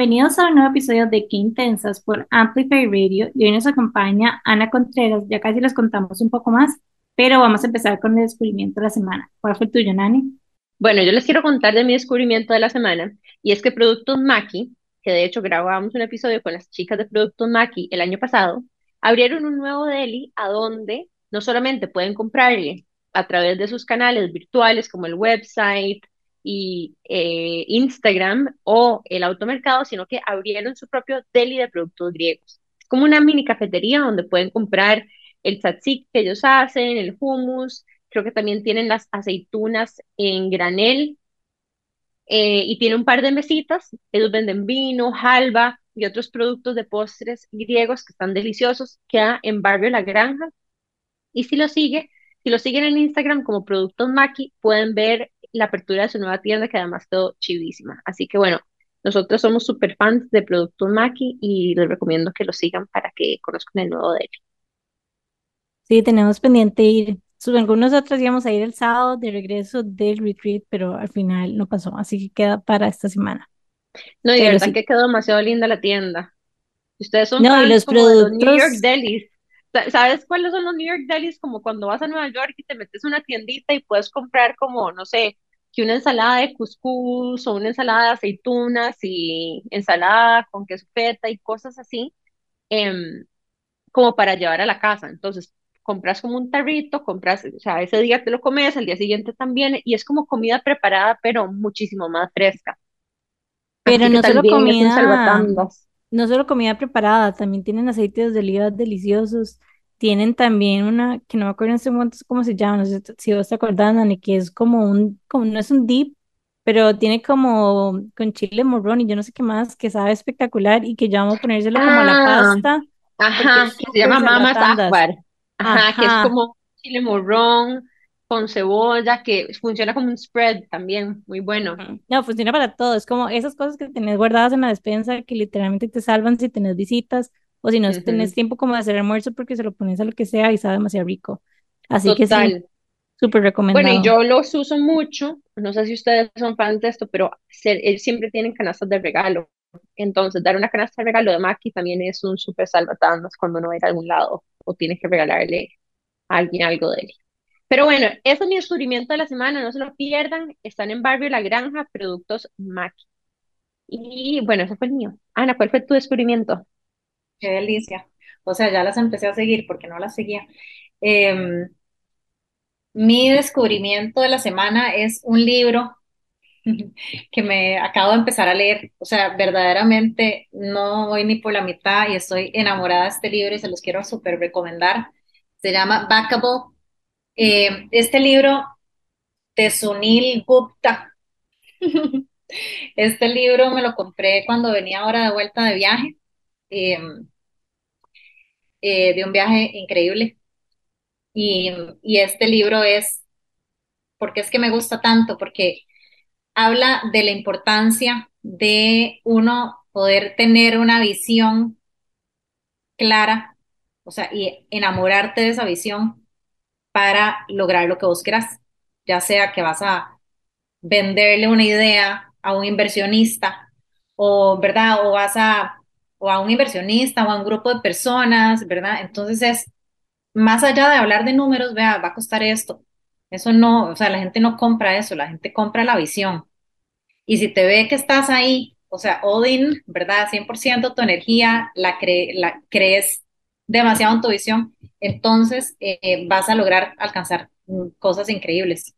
Bienvenidos a un nuevo episodio de Qué Intensas por Amplify Radio y hoy nos acompaña Ana Contreras. Ya casi les contamos un poco más, pero vamos a empezar con el descubrimiento de la semana. ¿Cuál fue el tuyo, Nani? Bueno, yo les quiero contar de mi descubrimiento de la semana y es que Productos Maki, que de hecho grabamos un episodio con las chicas de Productos Maki el año pasado, abrieron un nuevo deli a donde no solamente pueden comprarle a través de sus canales virtuales como el website, y eh, Instagram o el automercado, sino que abrieron su propio deli de productos griegos. Como una mini cafetería donde pueden comprar el tzatziki que ellos hacen, el hummus, creo que también tienen las aceitunas en granel eh, y tiene un par de mesitas. Ellos venden vino, halva y otros productos de postres griegos que están deliciosos. Queda en Barrio La Granja. Y si lo sigue, si lo siguen en Instagram como Productos Maki, pueden ver la apertura de su nueva tienda que además quedó chivísima. Así que bueno, nosotros somos súper fans de Productos Maki y les recomiendo que lo sigan para que conozcan el nuevo de él. Sí, tenemos pendiente ir. Algunos otros íbamos a ir el sábado de regreso del retreat, pero al final no pasó, así que queda para esta semana. No, y de verdad que quedó demasiado linda la tienda. Ustedes son no, fans los como productos... de los New York Delis. ¿Sabes cuáles son los New York Delis? Como cuando vas a Nueva York y te metes una tiendita y puedes comprar como, no sé, que una ensalada de cuscús o una ensalada de aceitunas y ensalada con queso feta y cosas así, em, como para llevar a la casa. Entonces, compras como un tarrito, compras, o sea, ese día te lo comes, al día siguiente también, y es como comida preparada, pero muchísimo más fresca. Pero no solo comida, no solo comida preparada, también tienen aceites de oliva deliciosos, tienen también una, que no me acuerdo en este momento cómo se llama, no sé si vos te acordás, Dani, que es como un, como no es un dip, pero tiene como con chile morrón y yo no sé qué más, que sabe espectacular y que ya vamos a ponérselo como a la Ah, pasta, ajá, que se llama Mamas salvatandas. Akbar. Ajá, que es Ajá. como chile morrón con cebolla, que funciona como un spread también, muy bueno. No, funciona para todo. Es como esas cosas que tenés guardadas en la despensa que literalmente te salvan si tenés visitas o si no tenés Ujú, tiempo como de hacer almuerzo porque se lo pones a lo que sea y sabe demasiado rico. Así que sí, súper Bueno, y recomendado. yo los uso mucho, no sé si ustedes son fans de esto, pero se- eh, siempre tienen canastas de regalo. Entonces, dar una canasta de regalo de Maki también es un súper salvatandas cuando uno va a ir a algún lado o tiene que regalarle a alguien algo de él. Pero bueno, ese es mi descubrimiento de la semana, no se lo pierdan. Están en Barrio La Granja, productos Maki. Y bueno, ese fue el mío. Ana, ¿cuál fue tu descubrimiento? Qué delicia. O sea, ya las empecé a seguir porque no las seguía. Em, mi descubrimiento de la semana es un libro que me acabo de empezar a leer. O sea, verdaderamente no voy ni por la mitad y estoy enamorada de este libro y se los quiero súper recomendar. Se llama Backable. Em, este libro de Sunil Gupta. Este libro me lo compré cuando venía ahora de vuelta de viaje, em, eh, de un viaje increíble. Y, y este libro es, porque es que me gusta tanto? Porque habla de la importancia de uno poder tener una visión clara, o sea, y enamorarte de esa visión para lograr lo que vos quieras, ya sea que vas a venderle una idea a un inversionista o, ¿verdad? O vas a, o a un inversionista o a un grupo de personas, ¿verdad? Entonces es más allá de hablar de números, vea, va a costar esto. Eso no, o sea, la gente no compra eso, la gente compra la visión. Y si te ve que estás ahí, o sea, all in, ¿verdad? 100% tu energía, la crees demasiado en tu visión, entonces eh, vas a lograr alcanzar mm, cosas increíbles.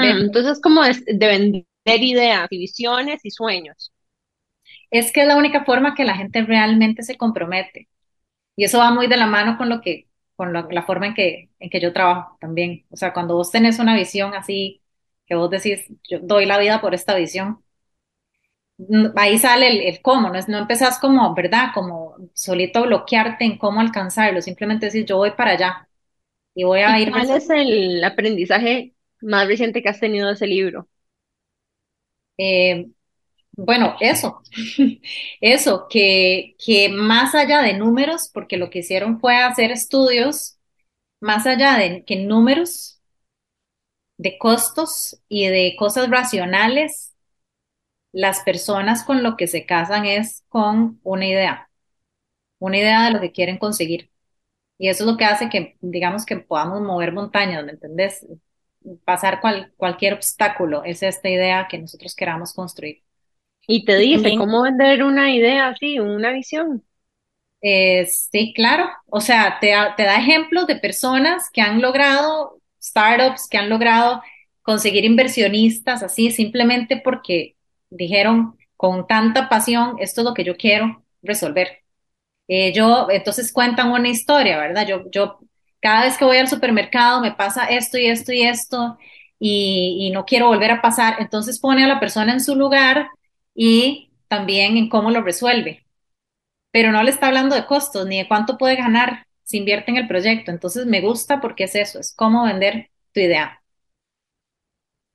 Entonces, como es de vender ideas y visiones y sueños. Es que es la única forma que la gente realmente se compromete. Y eso va muy de la mano con lo que, con lo- la forma en que, en que yo trabajo también. O sea, cuando vos tenés una visión así, que vos decís, yo doy la vida por esta visión, ahí sale el, el cómo, no es, no empezás como, ¿verdad? Como solito bloquearte en cómo alcanzarlo, simplemente decís, yo voy para allá y voy a ¿Y ir cuál es el aprendizaje más reciente que has tenido de ese libro? Eh, bueno, eso, eso, que, que más allá de números, porque lo que hicieron fue hacer estudios, más allá de que números, de costos y de cosas racionales, las personas con lo que se casan es con una idea, una idea de lo que quieren conseguir. Y eso es lo que hace que, digamos, que podamos mover montañas, ¿me entendés? Pasar cualquier obstáculo, es esta idea que nosotros queramos construir. Y te dice cómo vender una idea así, una visión. Eh, sí, claro. O sea, te, te da ejemplos de personas que han logrado, startups que han logrado conseguir inversionistas así, simplemente porque dijeron con tanta pasión, esto es lo que yo quiero resolver. Eh, yo, entonces cuentan una historia, ¿verdad? Yo, yo, cada vez que voy al supermercado me pasa esto y esto y esto y, y no quiero volver a pasar, entonces pone a la persona en su lugar y también en cómo lo resuelve. Pero no le está hablando de costos ni de cuánto puede ganar si invierte en el proyecto. Entonces me gusta porque es eso, es cómo vender tu idea.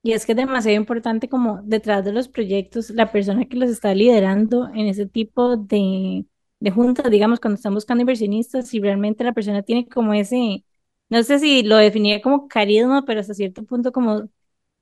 Y es que es demasiado importante como detrás de los proyectos, la persona que los está liderando en ese tipo de, de juntas, digamos, cuando están buscando inversionistas, si realmente la persona tiene como ese, no sé si lo definiría como carisma, pero hasta cierto punto como,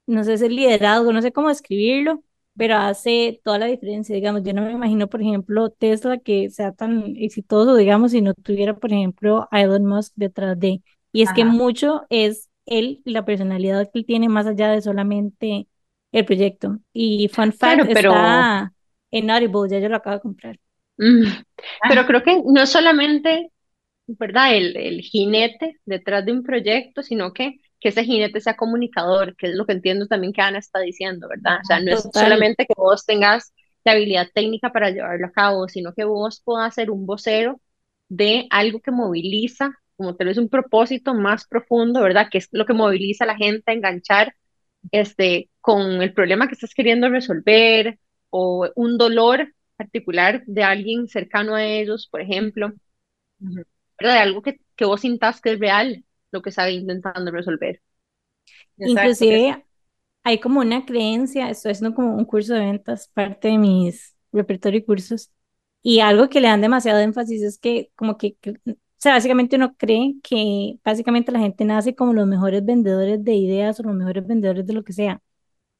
no sé, ese liderazgo, no sé cómo describirlo, pero hace toda la diferencia, digamos, yo no me imagino, por ejemplo, Tesla que sea tan exitoso, digamos, si no tuviera, por ejemplo, a Elon Musk detrás de, y es que mucho es él y la personalidad que él tiene más allá de solamente el proyecto. Y fun fact, pero... está en Audible, ya yo lo acabo de comprar. Mm, pero creo que no solamente, ¿verdad? El, el jinete detrás de un proyecto, sino que, que ese jinete sea comunicador, que es lo que entiendo también que Ana está diciendo, ¿verdad? O sea, no es solamente que vos tengas la habilidad técnica para llevarlo a cabo, sino que vos puedas ser un vocero de algo que moviliza como tal vez un propósito más profundo, ¿verdad? Que es lo que moviliza a la gente a enganchar este, con el problema que estás queriendo resolver o un dolor particular de alguien cercano a ellos, por ejemplo, ¿verdad? De algo que, que vos sintas que es real lo que está intentando resolver. Inclusive hay como una creencia, esto es no como un curso de ventas, parte de mis repertorio y cursos, y algo que le dan demasiado énfasis es que como que o sea, básicamente uno cree que básicamente la gente nace como los mejores vendedores de ideas o los mejores vendedores de lo que sea.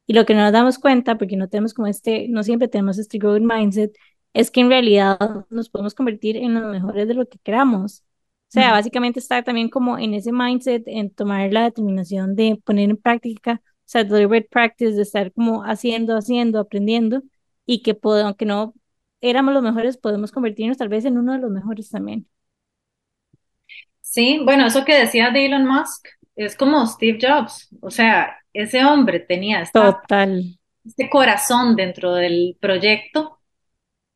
Y lo que no nos damos cuenta, porque no tenemos como este, no siempre tenemos este growth mindset, es que en realidad nos podemos convertir en los mejores de lo que queramos. O sea, básicamente estar también como en ese mindset, en tomar la determinación de poner en práctica, o sea, deliberate practice, de estar como haciendo, haciendo, aprendiendo, y que aunque no éramos los mejores, podemos convertirnos tal vez en uno de los mejores también. Sí, bueno, eso que decía de Elon Musk es como Steve Jobs, o sea, ese hombre tenía Total. este corazón dentro del proyecto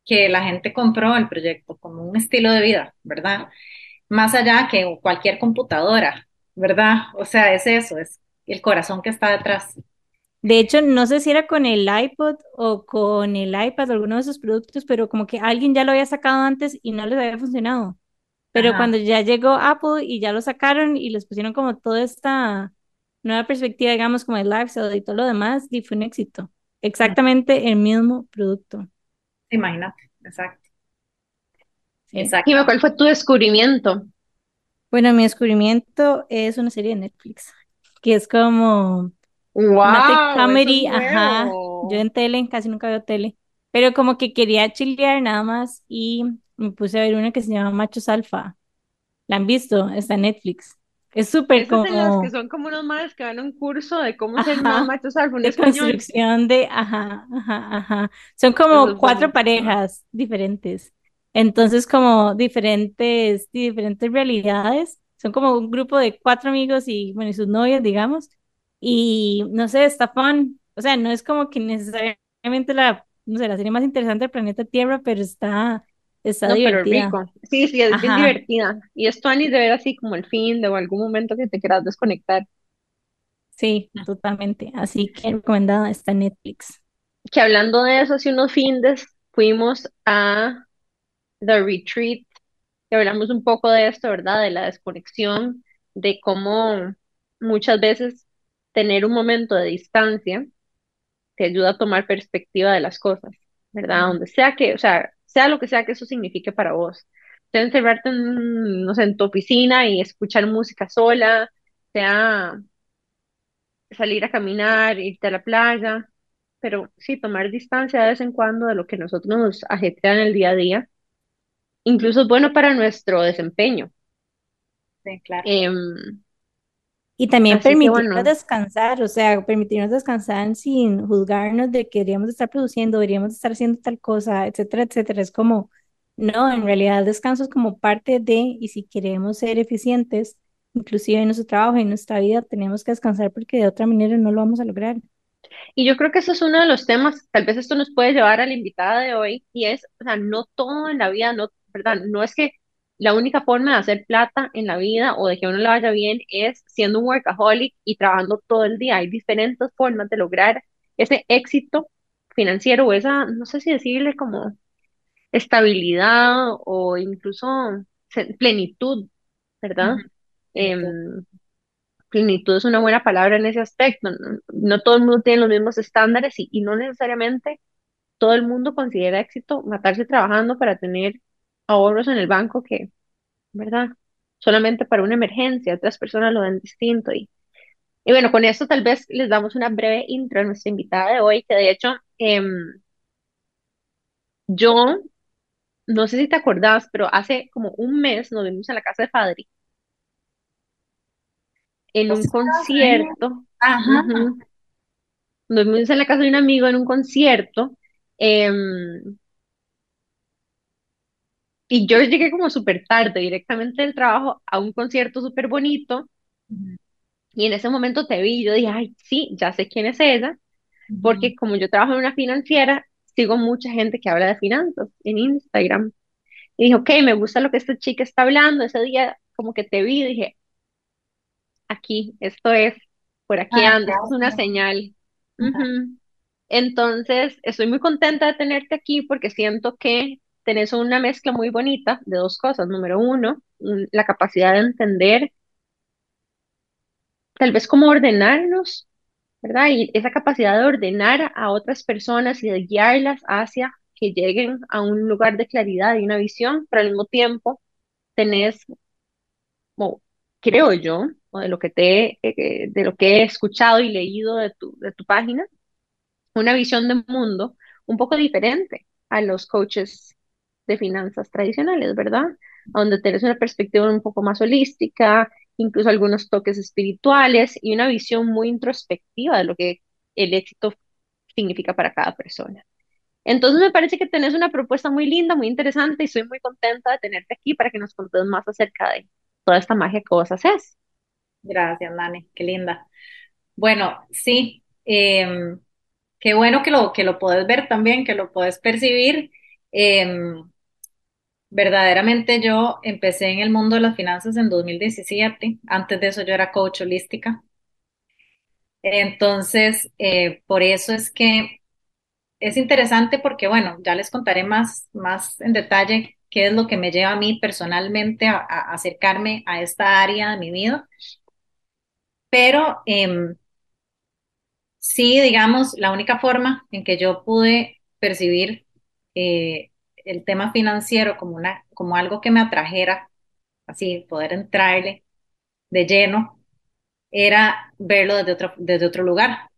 que la gente compró el proyecto como un estilo de vida, ¿verdad? Más allá que cualquier computadora, ¿verdad? O sea, es eso, es el corazón que está detrás. De hecho, no sé si era con el iPod o con el iPad o alguno de esos productos, pero como que alguien ya lo había sacado antes y no les había funcionado. Pero cuando ya llegó Apple y ya lo sacaron y les pusieron como toda esta nueva perspectiva, digamos, como el lifestyle y todo lo demás, y fue un éxito. Exactamente el mismo producto. Imagínate, exacto. Exacto. Dime, ¿cuál fue tu descubrimiento? Bueno, mi descubrimiento es una serie de Netflix, que es como wow, comedy, ajá. Yo en tele casi nunca veo tele, pero como que quería chilear nada más y me puse a ver una que se llama Machos Alfa. ¿La han visto? Está en Netflix. Es súper como... que son como unos madres que van a un curso de cómo ser machos alfa De construcción de... Ajá, ajá, ajá. Son como cuatro parejas diferentes. Entonces como diferentes, diferentes realidades. Son como un grupo de cuatro amigos y, bueno, y sus novias, digamos. Y no sé, está fun. O sea, no es como que necesariamente la, no sé, la serie más interesante del planeta Tierra, pero está Está divertida. Sí, sí, es bien divertida. Y es Tony de ver así como el fin de o algún momento que te quieras desconectar. Sí, totalmente. Así que recomendada está Netflix. Que hablando de eso, hace unos fines fuimos a The Retreat, que hablamos un poco de esto, ¿verdad? De la desconexión, de cómo muchas veces tener un momento de distancia te ayuda a tomar perspectiva de las cosas, ¿verdad? Donde sea que, o sea, sea lo que sea que eso signifique para vos. Sea encerrarte en, no sé, en tu oficina y escuchar música sola, sea salir a caminar, irte a la playa, pero sí, tomar distancia de vez en cuando de lo que nosotros nos ajetrea en el día a día, incluso es bueno para nuestro desempeño. Sí, claro. Em, y también permitirnos descansar, o sea, permitirnos descansar sin juzgarnos de que deberíamos estar produciendo, deberíamos estar haciendo tal cosa, etcétera, etcétera. Es como, no, en realidad descanso es como parte de, y si queremos ser eficientes, inclusive en nuestro trabajo y en nuestra vida, tenemos que descansar porque de otra manera no lo vamos a lograr. Y yo creo que eso es uno de los temas, tal vez esto nos puede llevar a la invitada de hoy, y es, o sea, no todo en la vida, no, ¿verdad? No es que la única forma de hacer plata en la vida o de que uno le vaya bien es siendo un workaholic y trabajando todo el día. Hay diferentes formas de lograr ese éxito financiero o esa, no sé si decirle como estabilidad o incluso plenitud, ¿verdad? Em, plenitud es una buena palabra en ese aspecto. No, todo el mundo tiene los mismos estándares y, y no necesariamente todo el mundo considera éxito matarse trabajando para tener ahorros en el banco que, ¿verdad? Solamente para una emergencia, otras personas lo ven distinto. Y, y bueno, con esto tal vez les damos una breve intro a nuestra invitada de hoy, que de hecho, em, yo, no sé si te acordás, pero hace como un mes nos vimos en la casa de Fadri. En un concierto. Ajá. Nos vimos en la casa de un amigo en un concierto. Em, y yo llegué como súper tarde, directamente del trabajo, a un concierto súper bonito. Y en ese momento te vi y yo dije, ay, sí, ya sé quién es ella, porque como yo trabajo en una financiera, sigo mucha gente que habla de finanzas en Instagram. Y dije, ok, me gusta lo que esta chica está hablando. Ese día como que te vi y dije, aquí, esto es, por aquí ah, anda, es una señal. Entonces, estoy muy contenta de tenerte aquí porque siento que tenés una mezcla muy bonita de dos cosas. Número uno, la capacidad de entender tal vez cómo ordenarnos, ¿verdad? Y esa capacidad de ordenar a otras personas y de guiarlas hacia que lleguen a un lugar de claridad y una visión, pero al mismo tiempo tenés, creo yo, o de lo que te, eh, de lo que he escuchado y leído de tu, de tu página, una visión de mundo un poco diferente a los coaches de finanzas tradicionales, ¿verdad? Donde tienes una perspectiva un poco más holística, incluso algunos toques espirituales y una visión muy introspectiva de lo que el éxito significa para cada persona. Entonces me parece que tenés una propuesta muy linda, muy interesante y soy muy contenta de tenerte aquí para que nos contes más acerca de toda esta magia que vos haces. Gracias, Nani, qué linda. Bueno, sí, em, qué bueno que lo, que lo puedes ver también, que lo puedes percibir. Em, verdaderamente yo empecé en el mundo de las finanzas en 2017. Antes de eso yo era coach holística. Entonces, eh, por eso es que es interesante porque, bueno, ya les contaré más, más en detalle qué es lo que me lleva a mí personalmente a, acercarme a esta área de mi vida. Pero em, sí, digamos, la única forma en que yo pude percibir eh, el tema financiero como, una, como algo que me atrajera, así, poder entrarle de lleno, era verlo desde otro, desde otro lugar,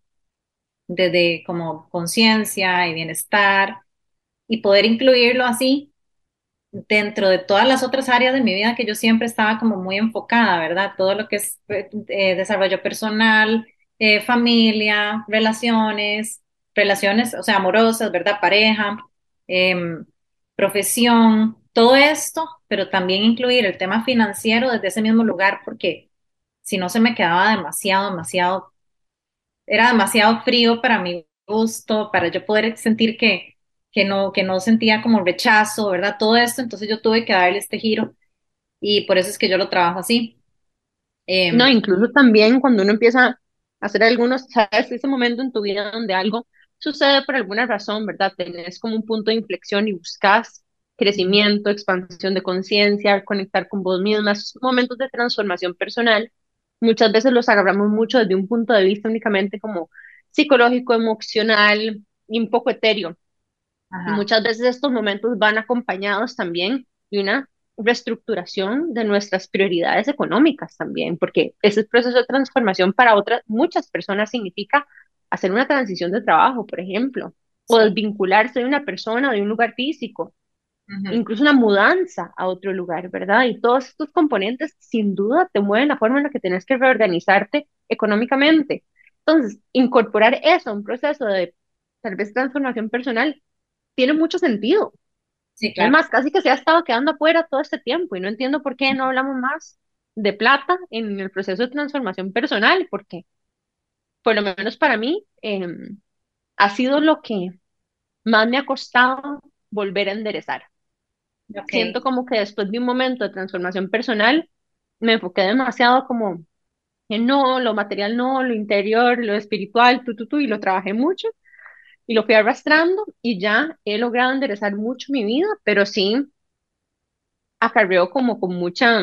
desde como conciencia y bienestar, y poder incluirlo así dentro de todas las otras áreas de mi vida que yo siempre estaba como muy enfocada, ¿verdad? Todo lo que es eh, desarrollo personal, eh, familia, relaciones, relaciones, o sea, amorosas, ¿verdad? Pareja, em, profesión, todo esto, pero también incluir el tema financiero desde ese mismo lugar, porque si no se me quedaba demasiado, demasiado, era demasiado frío para mi gusto, para yo poder sentir que, que, no, que no sentía como rechazo, ¿verdad? Todo esto, entonces yo tuve que darle este giro y por eso es que yo lo trabajo así. Em, no, incluso también cuando uno empieza a hacer algunos, sabes, ese momento en tu vida donde algo sucede por alguna razón, ¿verdad? Tenés como un punto de inflexión y buscas crecimiento, expansión de conciencia, conectar con vos mismas, momentos de transformación personal. Muchas veces los agarramos mucho desde un punto de vista únicamente como psicológico, emocional y un poco etéreo. muchas veces estos momentos van acompañados también de una reestructuración de nuestras prioridades económicas también, porque ese proceso de transformación para otras, muchas personas significa hacer una transición de trabajo, por ejemplo, o desvincularse de una persona, de un lugar físico, incluso una mudanza a otro lugar, ¿verdad? Y todos estos componentes sin duda te mueven la forma en la que tienes que reorganizarte económicamente. Entonces, incorporar eso a un proceso de tal vez transformación personal tiene mucho sentido. Sí, claro. Además, casi que se ha estado quedando afuera todo este tiempo y no entiendo por qué no hablamos más de plata en el proceso de transformación personal, porque por lo menos para mí em, ha sido lo que más me ha costado volver a enderezar. Siento como que después de un momento de transformación personal, me enfoqué demasiado como en no, lo material no, lo interior, lo espiritual, tú, tú, tú, y lo trabajé mucho y lo fui arrastrando y ya he logrado enderezar mucho mi vida, pero sí acarreo como con mucha,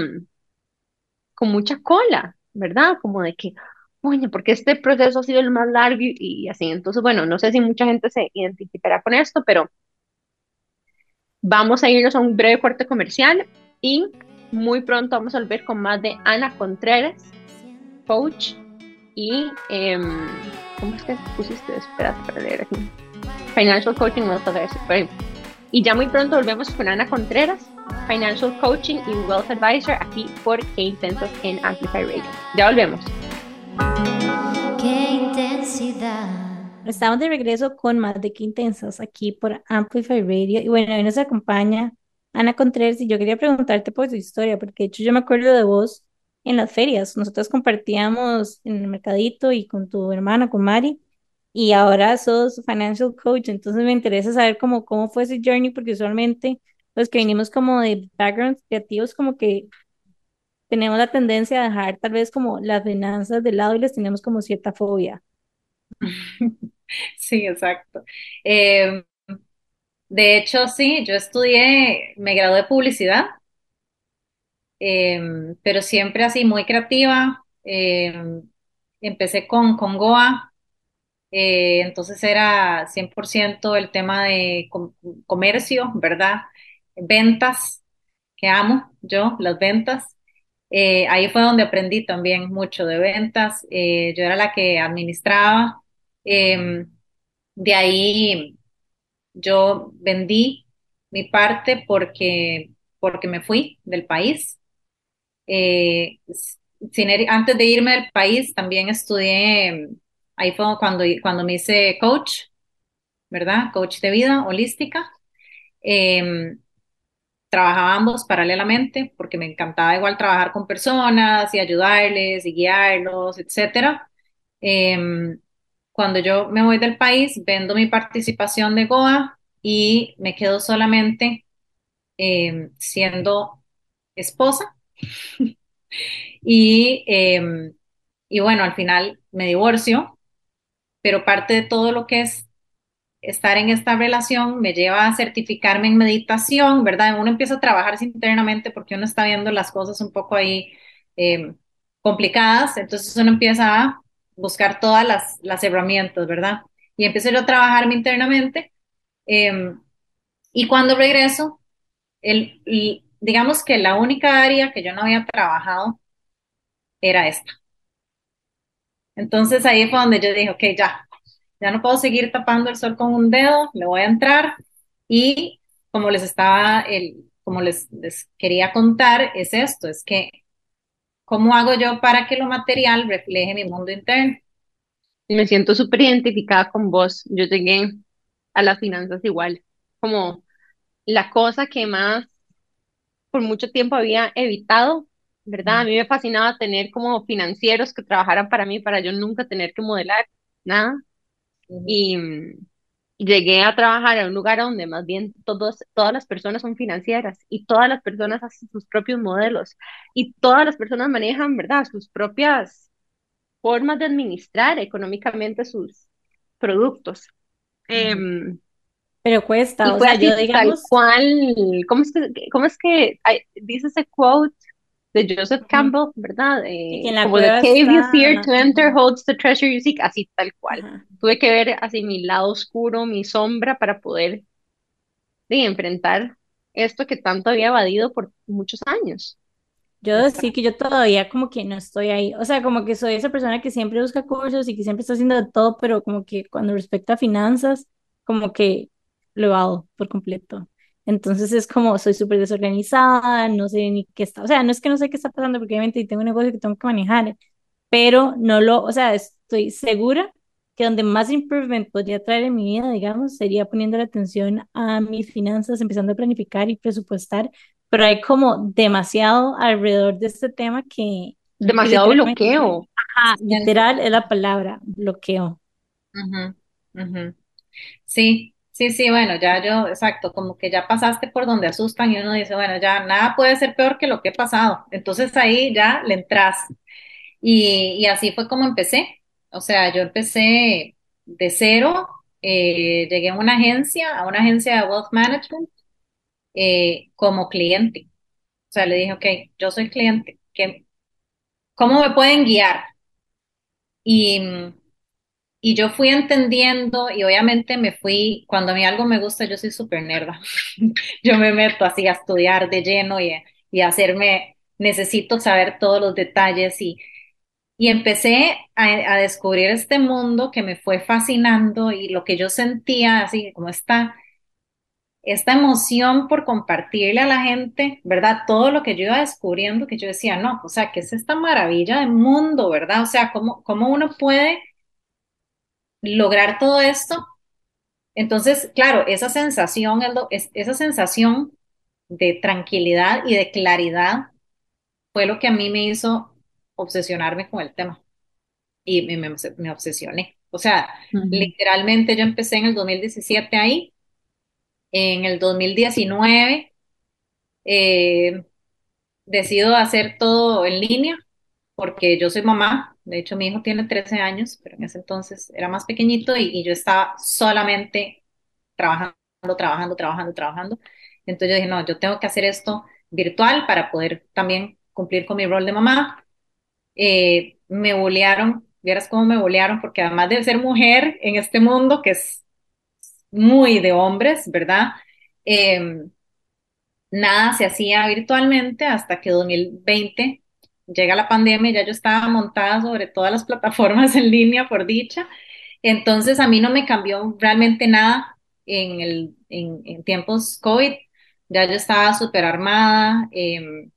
con mucha cola, ¿verdad? Como de que, oye, porque este proceso ha sido el más largo y, así. Entonces, bueno, no sé si mucha gente se identificará con esto, pero vamos a irnos a un breve corte comercial y muy pronto vamos a volver con más de Ana Contreras, coach y, em, ¿cómo es que pusiste? Espérate para leer aquí. Financial Coaching Wealth Advisor. Y ya muy pronto volvemos con Ana Contreras, Financial Coaching y Wealth Advisor, aquí por Qué Intensos en Amplify Radio. Ya volvemos. Qué intensidad. Estamos de regreso con más de Qué Intensas aquí por Amplify Radio. Y bueno, hoy nos acompaña Ana Contreras y yo quería preguntarte por tu historia, porque de hecho yo me acuerdo de vos en las ferias. Nosotros compartíamos en el mercadito y con tu hermana, con Mari, y ahora sos financial coach. Entonces me interesa saber cómo, cómo fue ese journey, porque usualmente los que venimos como de backgrounds creativos, como que tenemos la tendencia a dejar tal vez como las finanzas de lado y les tenemos como cierta fobia. Sí, exacto. Em, de hecho, sí, yo estudié, me gradué de publicidad, em, pero siempre así muy creativa. Em, empecé con, con Goa, eh, entonces era 100% el tema de comercio, ¿verdad? Ventas, que amo yo, las ventas. Eh, ahí fue donde aprendí también mucho de ventas. Eh, yo era la que administraba. Em, de ahí yo vendí mi parte porque, porque me fui del país. Eh, antes de irme del país también estudié, ahí fue cuando, cuando me hice coach, ¿verdad? Coach de vida holística. Trabajaba ambos paralelamente porque me encantaba igual trabajar con personas y ayudarles y guiarlos, etcétera. Em, cuando yo me voy del país, vendo mi participación de Goa y me quedo solamente em, siendo esposa. y, em, y bueno, al final me divorcio, pero parte de todo lo que es estar en esta relación me lleva a certificarme en meditación, ¿verdad? Uno empieza a trabajar internamente porque uno está viendo las cosas un poco ahí em, complicadas, entonces uno empieza a buscar todas las, herramientas, ¿verdad? Y empiezo yo a trabajarme internamente em, y cuando regreso, el, digamos que la única área que yo no había trabajado era esta. Entonces ahí fue donde yo dije, ok, ya, ya no puedo seguir tapando el sol con un dedo, le voy a entrar y como les estaba, el, como les, quería contar, es esto, es que ¿cómo hago yo para que lo material refleje mi mundo interno? Me siento súper identificada con vos. Yo llegué a las finanzas igual, como la cosa que más por mucho tiempo había evitado, ¿verdad? A mí me fascinaba tener como financieros que trabajaran para mí, para yo nunca tener que modelar nada. Y llegué a trabajar en un lugar donde más bien todos, todas las personas son financieras y todas las personas hacen sus propios modelos y todas las personas manejan, ¿verdad?, sus propias formas de administrar económicamente sus productos. Em, Pero cuesta, o sea, yo digamos... Tal cual, ¿cómo es que, cómo es que dice ese quote? De Joseph Campbell, ¿verdad? Eh, como The cave you fear to enter holds the treasure you seek, así tal cual. Tuve que ver así mi lado oscuro, mi sombra para poder enfrentar esto que tanto había evadido por muchos años. Yo decir que yo todavía como que no estoy ahí, o sea, como que soy esa persona que siempre busca cursos y que siempre está haciendo de todo, pero como que cuando respecta a finanzas, como que lo hago por completo. Entonces es como soy súper desorganizada, no sé ni qué está, o sea, no es que no sé qué está pasando porque obviamente tengo un negocio que tengo que manejar, pero no lo, o sea, estoy segura que donde más improvement podría traer en mi vida, digamos, sería poniendo la atención a mis finanzas, empezando a planificar y presupuestar pero hay como demasiado alrededor de este tema que... Demasiado bloqueo. Ajá, literal es la palabra, bloqueo. Sí, sí, sí, bueno, ya yo, exacto, como que ya pasaste por donde asustan y uno dice, bueno, ya nada puede ser peor que lo que he pasado. Entonces ahí ya le entras. Y, y así fue como empecé. O sea, yo empecé de cero, eh, llegué a una agencia, a una agencia de wealth management eh, como cliente. O sea, le dije, ok, yo soy cliente, ¿qué, ¿cómo me pueden guiar? Y, y yo fui entendiendo y obviamente me fui, cuando a mí algo me gusta, yo soy súper nerda. yo me meto así a estudiar de lleno y, y hacerme, necesito saber todos los detalles y, y empecé a, a, descubrir este mundo que me fue fascinando y lo que yo sentía, así como está esta emoción por compartirle a la gente, ¿verdad? Todo lo que yo iba descubriendo, que yo decía, no, o sea, ¿qué es esta maravilla de mundo, ¿verdad? O sea, ¿cómo, cómo uno puede lograr todo esto? Entonces, claro, esa sensación, esa sensación de tranquilidad y de claridad fue lo que a mí me hizo obsesionarme con el tema. Y me, me, obsesioné. O sea, literalmente yo empecé en el 2017 ahí en el 2019 eh, decido hacer todo en línea porque yo soy mamá. De hecho, mi hijo tiene 13 años, pero en ese entonces era más pequeñito y, yo estaba solamente trabajando, trabajando, trabajando, trabajando. Entonces yo dije, no, yo tengo que hacer esto virtual para poder también cumplir con mi rol de mamá. Eh, me bolearon, vieras cómo me bolearon, porque además de ser mujer en este mundo, que es muy de hombres, ¿verdad? Em, nada se hacía virtualmente hasta que 2020 llega la pandemia, ya yo estaba montada sobre todas las plataformas en línea, por dicha. Entonces a mí no me cambió realmente nada en, el, en, tiempos COVID. Ya yo estaba súper armada. Em,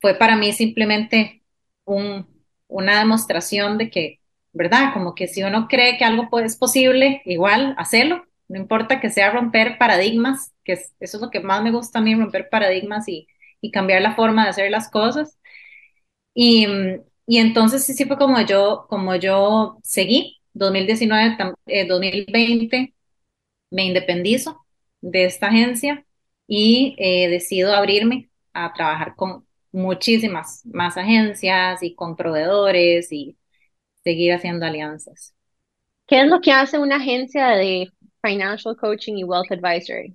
fue para mí simplemente un, una demostración de que, ¿verdad? Como que si uno cree que algo es posible, igual, hacerlo no importa que sea romper paradigmas, que eso es lo que más me gusta a mí, romper paradigmas y, cambiar la forma de hacer las cosas. Y, entonces sí, sí fue como yo, como yo seguí, 2019, 2020, eh, me independizo de esta agencia y eh, decido abrirme a trabajar con muchísimas más agencias y con proveedores y seguir haciendo alianzas. ¿Qué es lo que hace una agencia de Financial Coaching y Wealth Advisory?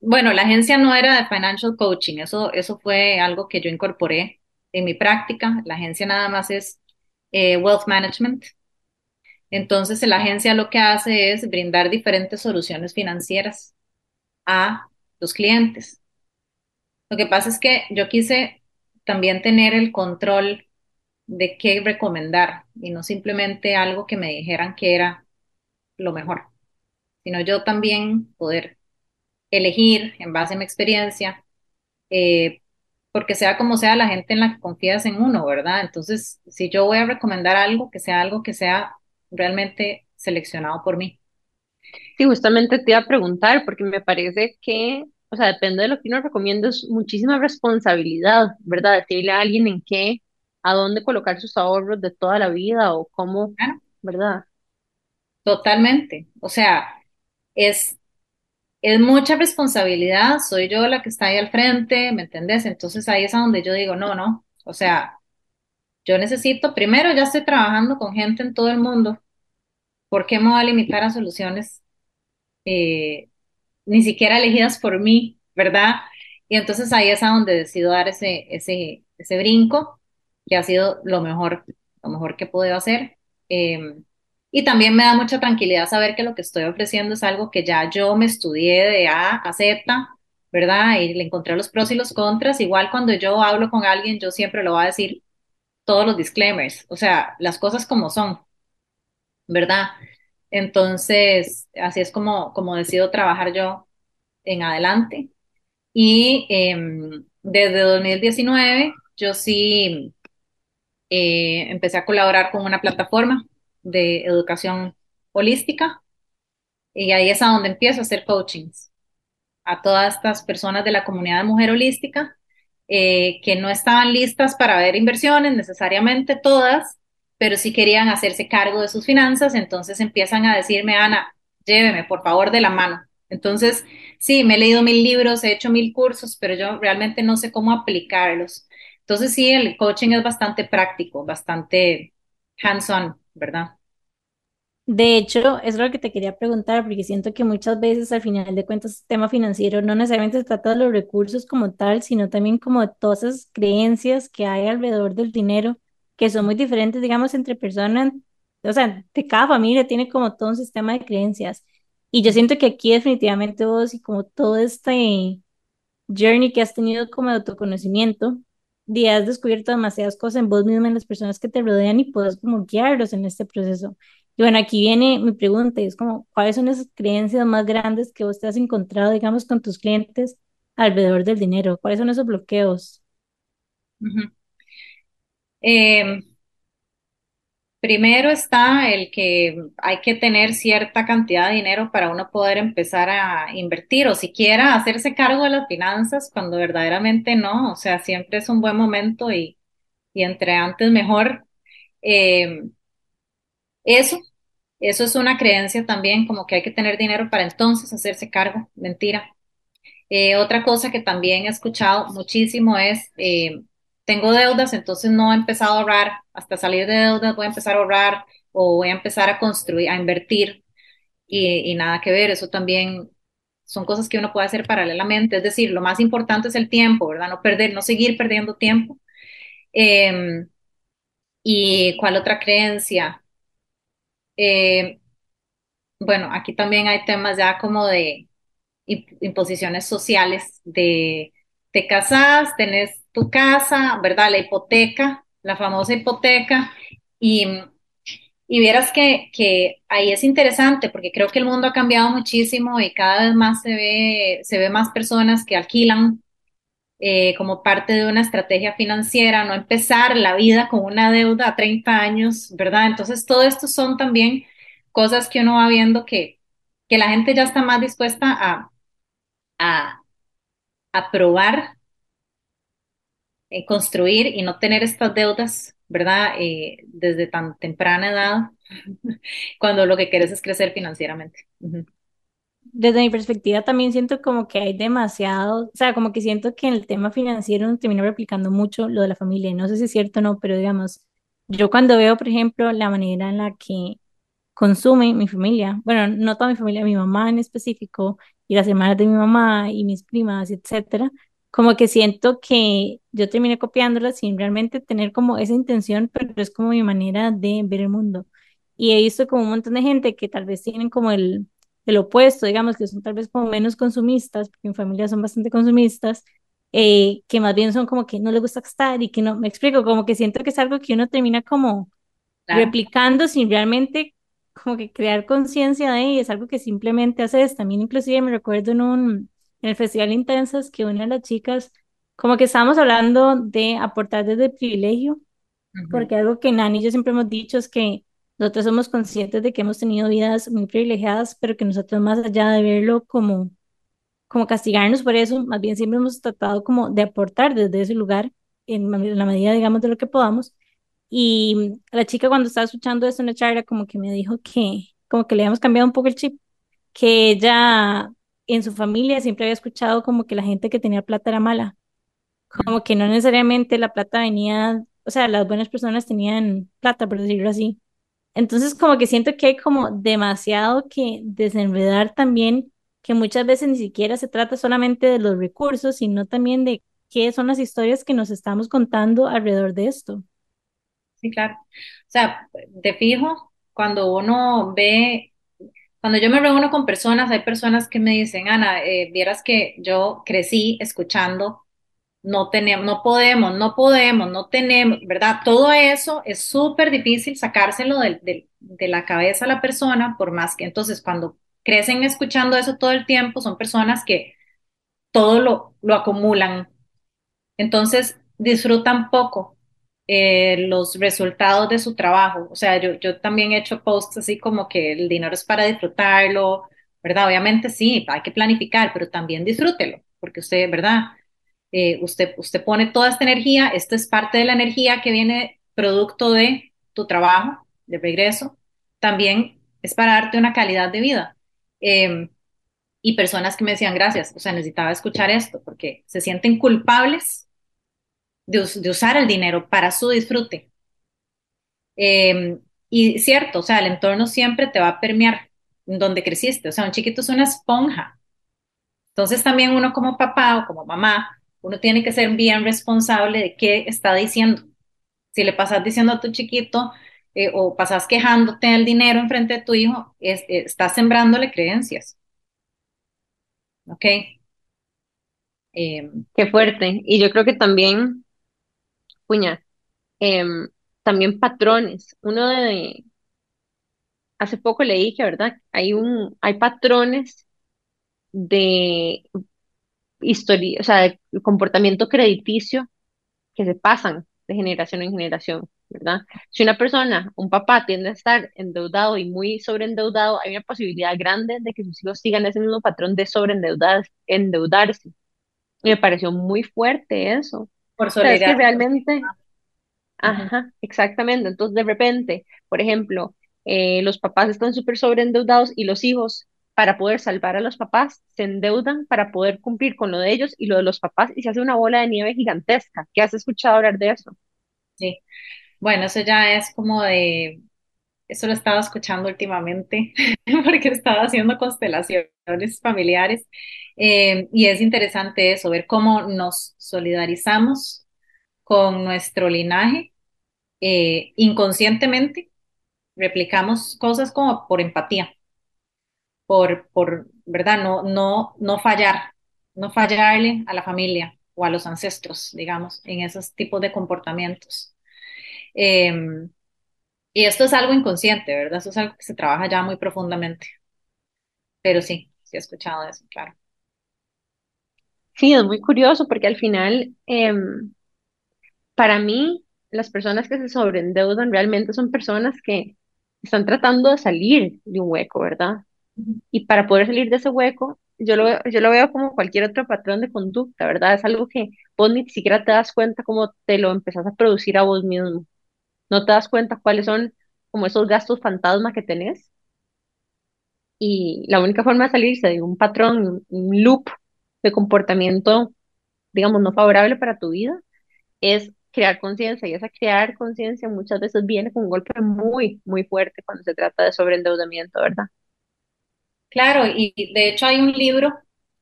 Bueno, la agencia no era de Financial Coaching, eso, eso fue algo que yo incorporé en mi práctica. La agencia nada más es eh, Wealth Management. Entonces, la agencia lo que hace es brindar diferentes soluciones financieras a los clientes. Lo que pasa es que yo quise también tener el control de qué recomendar y no simplemente algo que me dijeran que era lo mejor sino yo también poder elegir en base a mi experiencia, eh, porque sea como sea la gente en la que confías en uno, ¿verdad? Entonces, si yo voy a recomendar algo, que sea algo que sea realmente seleccionado por mí. Sí, justamente te iba a preguntar, porque me parece que, o sea, depende de lo que uno recomienda, es muchísima responsabilidad, ¿verdad? Decirle a alguien en qué, a dónde colocar sus ahorros de toda la vida o cómo, ¿verdad? Totalmente. O sea, es, es mucha responsabilidad, soy yo la que está ahí al frente, ¿me entendés? Entonces ahí es a donde yo digo, no, no, o sea, yo necesito, primero ya estoy trabajando con gente en todo el mundo, ¿por qué me voy a limitar a soluciones eh, ni siquiera elegidas por mí, ¿verdad? Y entonces ahí es a donde decido dar ese, ese, ese brinco, que ha sido lo mejor, lo mejor que puedo hacer. Em, y también me da mucha tranquilidad saber que lo que estoy ofreciendo es algo que ya yo me estudié de A a Z, ¿verdad? Y le encontré los pros y los contras. Igual cuando yo hablo con alguien, yo siempre lo voy a decir todos los disclaimers, o sea, las cosas como son, ¿verdad? Entonces, así es como, como decido trabajar yo en adelante. Y eh, desde 2019, yo sí eh, empecé a colaborar con una plataforma de educación holística y ahí es a donde empiezo a hacer coachings a todas estas personas de la comunidad de mujer holística eh, que no estaban listas para ver inversiones necesariamente todas, pero sí querían hacerse cargo de sus finanzas, entonces empiezan a decirme, Ana, lléveme por favor de la mano. Entonces, sí, me he leído mil libros, he hecho mil cursos, pero yo realmente no sé cómo aplicarlos. Entonces, sí, el coaching es bastante práctico, bastante hands-on, ¿verdad? De hecho, es lo que te quería preguntar, porque siento que muchas veces al final de cuentas el tema financiero no necesariamente se trata los recursos como tal, sino también como de todas esas creencias que hay alrededor del dinero, que son muy diferentes, digamos, entre personas, o sea, de cada familia tiene como todo un sistema de creencias. Y yo siento que aquí definitivamente vos y como todo este journey que has tenido como autoconocimiento, y has descubierto demasiadas cosas en vos mismo, en las personas que te rodean y puedes como guiarlos en este proceso. Y bueno, aquí viene mi pregunta, y es como, ¿cuáles son esas creencias más grandes que vos te has encontrado, digamos, con tus clientes alrededor del dinero? ¿Cuáles son esos bloqueos? Em, primero está el que hay que tener cierta cantidad de dinero para uno poder empezar a invertir o siquiera hacerse cargo de las finanzas cuando verdaderamente no, o sea, siempre es un buen momento y, y entre antes mejor. Em, eso, eso es una creencia también, como que hay que tener dinero para entonces hacerse cargo. Mentira. Eh, otra cosa que también he escuchado muchísimo es, eh, tengo deudas, entonces no he empezado a ahorrar, hasta salir de deudas voy a empezar a ahorrar o voy a empezar a construir, a invertir y, nada que ver, eso también son cosas que uno puede hacer paralelamente, es decir, lo más importante es el tiempo, ¿verdad? No perder, no seguir perdiendo tiempo. Em, ¿y cuál otra creencia? Eh, bueno, aquí también hay temas ya como de imposiciones sociales, de te casas, tenés tu casa, ¿verdad? La hipoteca, la famosa hipoteca, y, y vieras que, que ahí es interesante porque creo que el mundo ha cambiado muchísimo y cada vez más se ve, se ve más personas que alquilan eh, como parte de una estrategia financiera, no empezar la vida con una deuda a 30 años, ¿verdad? Entonces, todo esto son también cosas que uno va viendo que, que la gente ya está más dispuesta a, a, a probar, eh, construir y no tener estas deudas, ¿verdad? Eh, desde tan temprana edad, cuando lo que quieres es crecer financieramente. desde mi perspectiva también siento como que hay demasiado, o sea, como que siento que en el tema financiero termino replicando mucho lo de la familia. No sé si es cierto o no, pero digamos, yo cuando veo, por ejemplo, la manera en la que consume mi familia, bueno, no toda mi familia, mi mamá en específico, y las hermanas de mi mamá y mis primas, etcétera, como que siento que yo terminé copiándolas sin realmente tener como esa intención, pero es como mi manera de ver el mundo. Y he visto como un montón de gente que tal vez tienen como el el opuesto, digamos, que son tal vez como menos consumistas, porque en familia son bastante consumistas, eh, que más bien son como que no les gusta gastar y que no, me explico, como que siento que es algo que uno termina como replicando sin realmente como que crear conciencia de y es algo que simplemente haces. También inclusive me recuerdo en un, en el Festival Intensas que una de las chicas, como que estábamos hablando de aportar desde el privilegio, porque algo que Nani y yo siempre hemos dicho es que nosotros somos conscientes de que hemos tenido vidas muy privilegiadas, pero que nosotros más allá de verlo como, como castigarnos por eso, más bien siempre hemos tratado como de aportar desde ese lugar en la medida, digamos, de lo que podamos. Y la chica cuando estaba escuchando esto en la charla como que me dijo que como que le habíamos cambiado un poco el chip, que ella en su familia siempre había escuchado como que la gente que tenía plata era mala, como que no necesariamente la plata venía, o sea, las buenas personas tenían plata, por decirlo así, entonces, como que siento que hay como demasiado que desenredar también, que muchas veces ni siquiera se trata solamente de los recursos, sino también de qué son las historias que nos estamos contando alrededor de esto. Sí, claro. O sea, de fijo, cuando uno ve, cuando yo me reúno con personas, hay personas que me dicen, Ana, eh, vieras que yo crecí escuchando, no tenemos, no podemos, no podemos, no tenemos, ¿verdad? Todo eso es súper difícil sacárselo de, de la cabeza a la persona, por más que entonces cuando crecen escuchando eso todo el tiempo, son personas que todo lo, lo acumulan. Entonces disfrutan poco eh, los resultados de su trabajo. O sea, yo, yo también he hecho posts así como que el dinero es para disfrutarlo, ¿verdad? Obviamente sí, hay que planificar, pero también disfrútelo, porque usted, ¿verdad? Eh, usted, usted pone toda esta energía, esto es parte de la energía que viene producto de tu trabajo, de regreso, también es para darte una calidad de vida. Eh, y personas que me decían gracias, o sea, necesitaba escuchar esto porque se sienten culpables de, usar el dinero para su disfrute. Eh, y cierto, o sea, el entorno siempre te va a permear donde creciste, o sea, un chiquito es una esponja. Entonces también uno como papá o como mamá, uno tiene que ser bien responsable de qué está diciendo. Si le pasas diciendo a tu chiquito eh, o pasas quejándote del dinero enfrente de tu hijo, eh, estás sembrándole creencias. ¿ok? Eh, Qué fuerte. Y yo creo que también, puña, em, también patrones. Uno de, hace poco leí que, ¿verdad? Hay un, hay patrones de historia, o sea, de comportamiento crediticio que se pasan de generación en generación, ¿verdad? Si una persona, un papá tiende a estar endeudado y muy sobreendeudado, hay una posibilidad grande de que sus hijos sigan ese mismo patrón de sobreendeudarse. Endeudarse. Me pareció muy fuerte eso. Por solidaridad. O que realmente, ajá, exactamente. Entonces, de repente, por ejemplo, eh, los papás están súper sobreendeudados y los hijos para poder salvar a los papás, se endeudan para poder cumplir con lo de ellos y lo de los papás y se hace una bola de nieve gigantesca. ¿Qué has escuchado hablar de eso? Sí, bueno, eso ya es como de, eso lo estaba escuchando últimamente porque estaba haciendo constelaciones familiares eh, y es interesante eso, ver cómo nos solidarizamos con nuestro linaje eh, inconscientemente, replicamos cosas como por empatía por, por ¿verdad? No, no, no fallar, no fallarle a la familia o a los ancestros, digamos, en esos tipos de comportamientos. Em, y esto es algo inconsciente, ¿verdad? Eso es algo que se trabaja ya muy profundamente. Pero sí, sí he escuchado eso, claro. Sí, es muy curioso porque al final, em, para mí, las personas que se sobreendeudan realmente son personas que están tratando de salir de un hueco, ¿verdad? Y para poder salir de ese hueco, yo lo, yo lo veo como cualquier otro patrón de conducta, ¿verdad? Es algo que vos ni siquiera te das cuenta cómo te lo empezás a producir a vos mismo. No te das cuenta cuáles son como esos gastos fantasma que tenés. Y la única forma de salirse de un patrón, un loop de comportamiento, digamos, no favorable para tu vida, es crear conciencia. Y esa crear conciencia muchas veces viene con un golpe muy, muy fuerte cuando se trata de sobreendeudamiento, ¿verdad? Claro, y de hecho hay un libro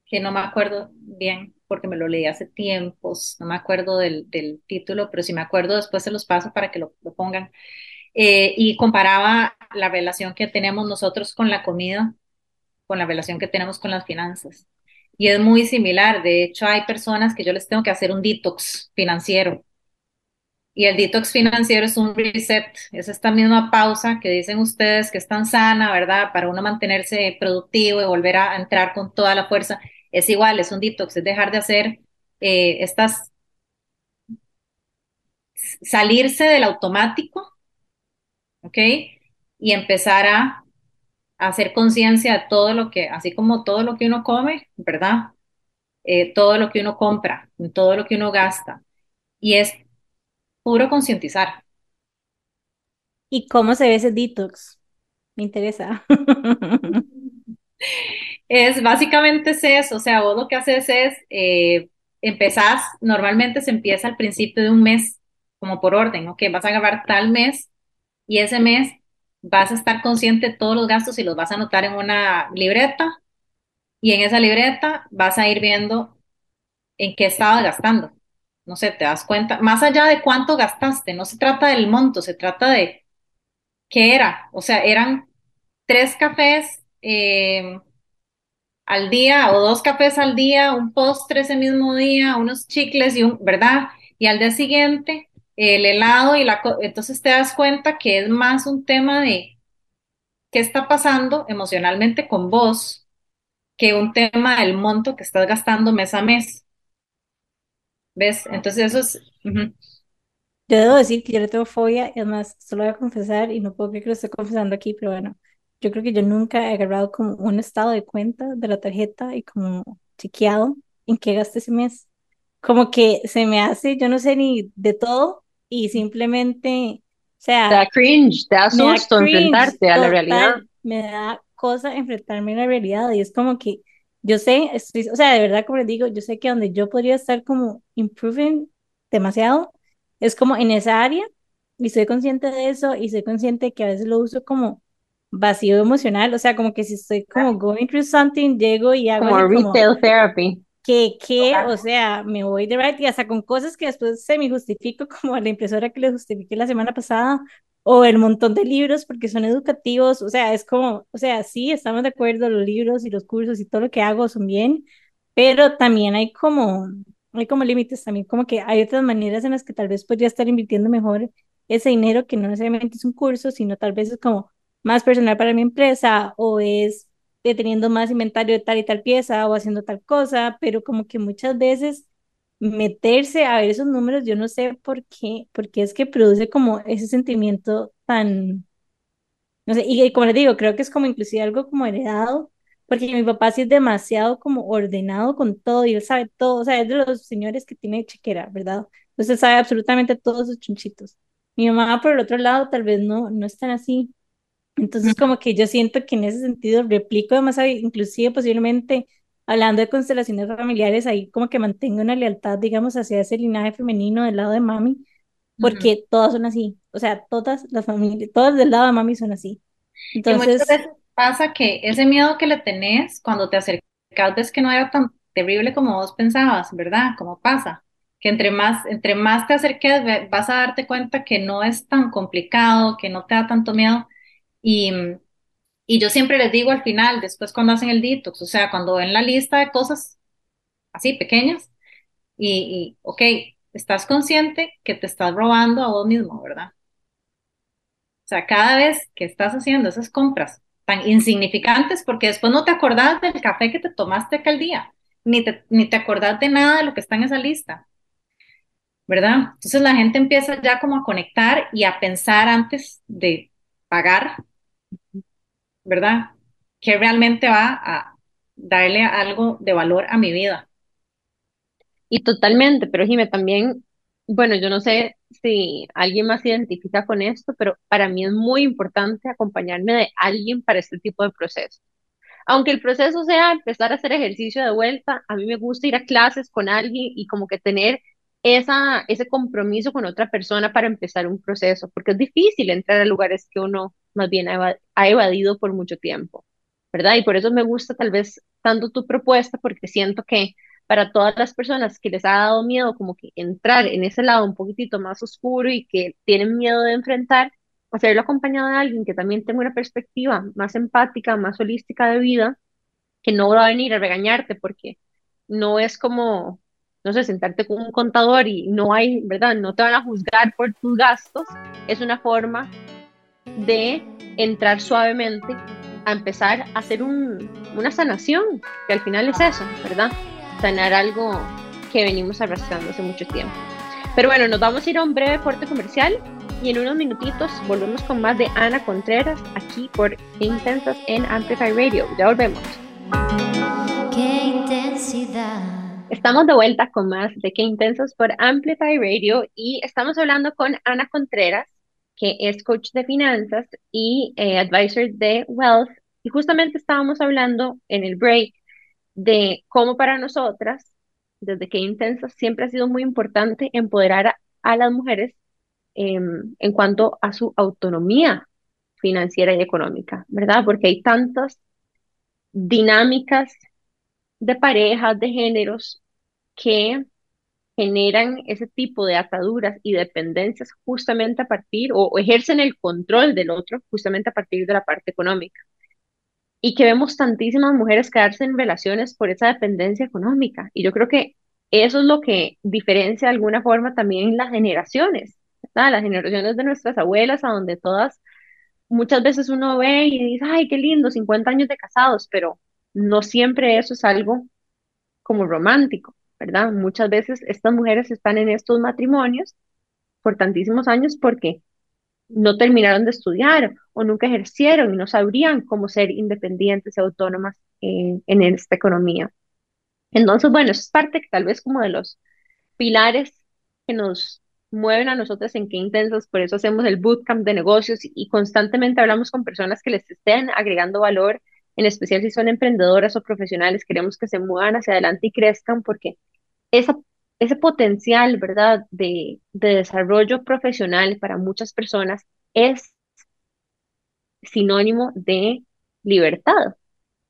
que no me acuerdo bien porque me lo leí hace tiempos, no me acuerdo del, título, pero si me acuerdo después se los paso para que lo, pongan. Eh, y comparaba la relación que tenemos nosotros con la comida con la relación que tenemos con las finanzas. Y es muy similar. De hecho, hay personas que yo les tengo que hacer un detox financiero y el detox financiero es un reset, es esta misma pausa que dicen ustedes que es tan sana, ¿verdad? Para uno mantenerse productivo y volver a entrar con toda la fuerza. Es igual, es un detox, es dejar de hacer eh, estas, salirse del automático, ¿ok? Y empezar a, hacer conciencia de todo lo que, así como todo lo que uno come, ¿verdad? Eh, todo lo que uno compra, todo lo que uno gasta. Y es puro concientizar. ¿Y cómo se ve ese detox? Me interesa. es básicamente es eso, o sea, vos lo que haces es, eh, empezás, normalmente se empieza al principio de un mes, como por orden, ok, vas a agarrar tal mes y ese mes vas a estar consciente de todos los gastos y los vas a anotar en una libreta y en esa libreta vas a ir viendo en qué estabas gastando. No sé, te das cuenta, más allá de cuánto gastaste, no se trata del monto, se trata de qué era, o sea, eran tres cafés eh, al día o dos cafés al día, un postre ese mismo día, unos chicles y un, ¿verdad? Y al día siguiente el helado y la... Entonces te das cuenta que es más un tema de qué está pasando emocionalmente con vos que un tema del monto que estás gastando mes a mes. ¿Ves? Entonces eso es... Yo debo decir que yo le tengo fobia, y además, solo voy a confesar, y no puedo creer que lo estoy confesando aquí, pero bueno, yo creo que yo nunca he agarrado como un estado de cuenta de la tarjeta y como chequeado en qué gasté ese mes. Como que se me hace, yo no sé ni de todo, y simplemente, o sea... Te da cringe, te da susto enfrentarte a la realidad. Me da cosa enfrentarme a la realidad, y es como que yo sé, estoy, o sea, de verdad, como les digo, yo sé que donde yo podría estar como improving demasiado, es como en esa área y soy consciente de eso y soy consciente que a veces lo uso como vacío emocional, o sea, como que si estoy como going through something, llego y hago como retail therapy. Que, que, o sea, me voy de right y hasta con cosas que después se me justifico, como la impresora que le justifiqué la semana pasada, o el montón de libros porque son educativos, o sea, es como, o sea, sí, estamos de acuerdo, los libros y los cursos y todo lo que hago son bien, pero también hay como, hay como límites también, como que hay otras maneras en las que tal vez podría estar invirtiendo mejor ese dinero que no necesariamente es un curso, sino tal vez es como más personal para mi empresa o es teniendo más inventario de tal y tal pieza o haciendo tal cosa, pero como que muchas veces meterse a ver esos números, yo no sé por qué, porque es que produce como ese sentimiento tan, no sé, y, y como les digo, creo que es como inclusive algo como heredado porque mi papá sí es demasiado como ordenado con todo y él sabe todo, o sea, es de los señores que tiene chequera, ¿verdad? Entonces sabe absolutamente todos sus chunchitos. Mi mamá, por el otro lado, tal vez no, no es tan así. Entonces, como que yo siento que en ese sentido replico demasiado, inclusive posiblemente hablando de constelaciones familiares, ahí como que mantengo una lealtad, digamos, hacia ese linaje femenino del lado de mami, porque todas son así, o sea, todas las familias, todas del lado de mami son así. Entonces, pasa que ese miedo que le tenés cuando te acercas ves que no era tan terrible como vos pensabas, ¿verdad? Como pasa, que entre más, entre más te acerques vas a darte cuenta que no es tan complicado, que no te da tanto miedo. Y, y yo siempre les digo al final, después cuando hacen el detox, o sea, cuando ven la lista de cosas así pequeñas, y, ok, estás consciente que te estás robando a vos mismo, ¿verdad? O sea, cada vez que estás haciendo esas compras tan insignificantes porque después no te acordás del café que te tomaste aquel día, ni te, ni te acordás de nada de lo que está en esa lista, ¿verdad? Entonces la gente empieza ya como a conectar y a pensar antes de pagar, ¿verdad? Que realmente va a darle algo de valor a mi vida. Y totalmente, pero Jimé, también, bueno, yo no sé si alguien más se identifica con esto, pero para mí es muy importante acompañarme de alguien para este tipo de proceso. Aunque el proceso sea empezar a hacer ejercicio de vuelta, a mí me gusta ir a clases con alguien y como que tener esa, ese compromiso con otra persona para empezar un proceso, porque es difícil entrar a lugares que uno más bien evadido por mucho tiempo, ¿verdad? Y por eso me gusta tal vez tanto tu propuesta, porque siento que para todas las personas que les ha dado miedo como que entrar en ese lado un poquitito más oscuro y que tienen miedo de enfrentar, hacerlo acompañado de alguien que también tenga una perspectiva más empática, más holística de vida, que no va a venir a regañarte porque no es como, no sé, sentarte con un contador y no hay, ¿verdad? No te van a juzgar por tus gastos, es una forma de entrar suavemente a empezar a hacer un, una sanación, que al final es eso, ¿verdad? sanar algo que venimos arrastrando hace mucho tiempo. Pero bueno, nos vamos a ir a un breve corte comercial y en unos minutitos volvemos con más de Ana Contreras aquí por Intensas en Amplify Radio. Ya volvemos. Qué intensidad. Estamos de vuelta con más de Qué Intensas por Amplify Radio y estamos hablando con Ana Contreras, que es coach de finanzas y eh, advisor de Wealth. Y justamente estábamos hablando en el break de cómo para nosotras, desde que Intensas, siempre ha sido muy importante empoderar a, las mujeres em, en cuanto a su autonomía financiera y económica, ¿verdad? Porque hay tantas dinámicas de parejas, de géneros, que generan ese tipo de ataduras y dependencias justamente a partir, o ejercen el control del otro justamente a partir de la parte económica. y que vemos tantísimas mujeres quedarse en relaciones por esa dependencia económica. Y yo creo que eso es lo que diferencia de alguna forma también las generaciones, ¿verdad? Las generaciones de nuestras abuelas, a donde todas, muchas veces uno ve y dice, ay, qué lindo, 50 años de casados, pero no siempre eso es algo como romántico, ¿verdad? Muchas veces estas mujeres están en estos matrimonios por tantísimos años porque no terminaron de estudiar o nunca ejercieron y no sabrían cómo ser independientes y autónomas en, en esta economía. Entonces, bueno, eso es parte tal vez como de los pilares que nos mueven a nosotros en qué intensos, por eso hacemos el bootcamp de negocios y constantemente hablamos con personas que les estén agregando valor, en especial si son emprendedoras o profesionales, queremos que se muevan hacia adelante y crezcan porque esa, ese potencial, ¿verdad?, de, de desarrollo profesional para muchas personas es sinónimo de libertad.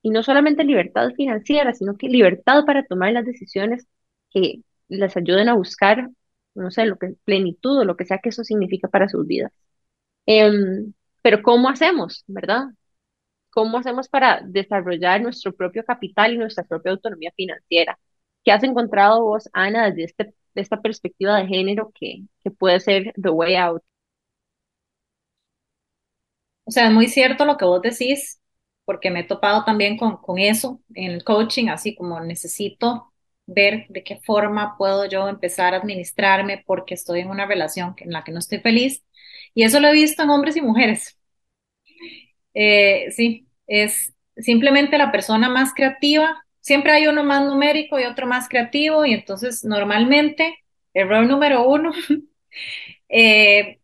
Y no solamente libertad financiera, sino que libertad para tomar las decisiones que les ayuden a buscar, no sé, lo que plenitud o lo que sea que eso significa para sus vidas. Em, pero ¿cómo hacemos, verdad? ¿Cómo hacemos para desarrollar nuestro propio capital y nuestra propia autonomía financiera? ¿Qué has encontrado vos, Ana, desde este, esta perspectiva de género que, que puede ser the way out? O sea, es muy cierto lo que vos decís, porque me he topado también con, con eso en el coaching, así como necesito ver de qué forma puedo yo empezar a administrarme porque estoy en una relación en la que no estoy feliz. Y eso lo he visto en hombres y mujeres. Eh, sí, es simplemente la persona más creativa. Siempre hay uno más numérico y otro más creativo y entonces normalmente, error número uno, eh,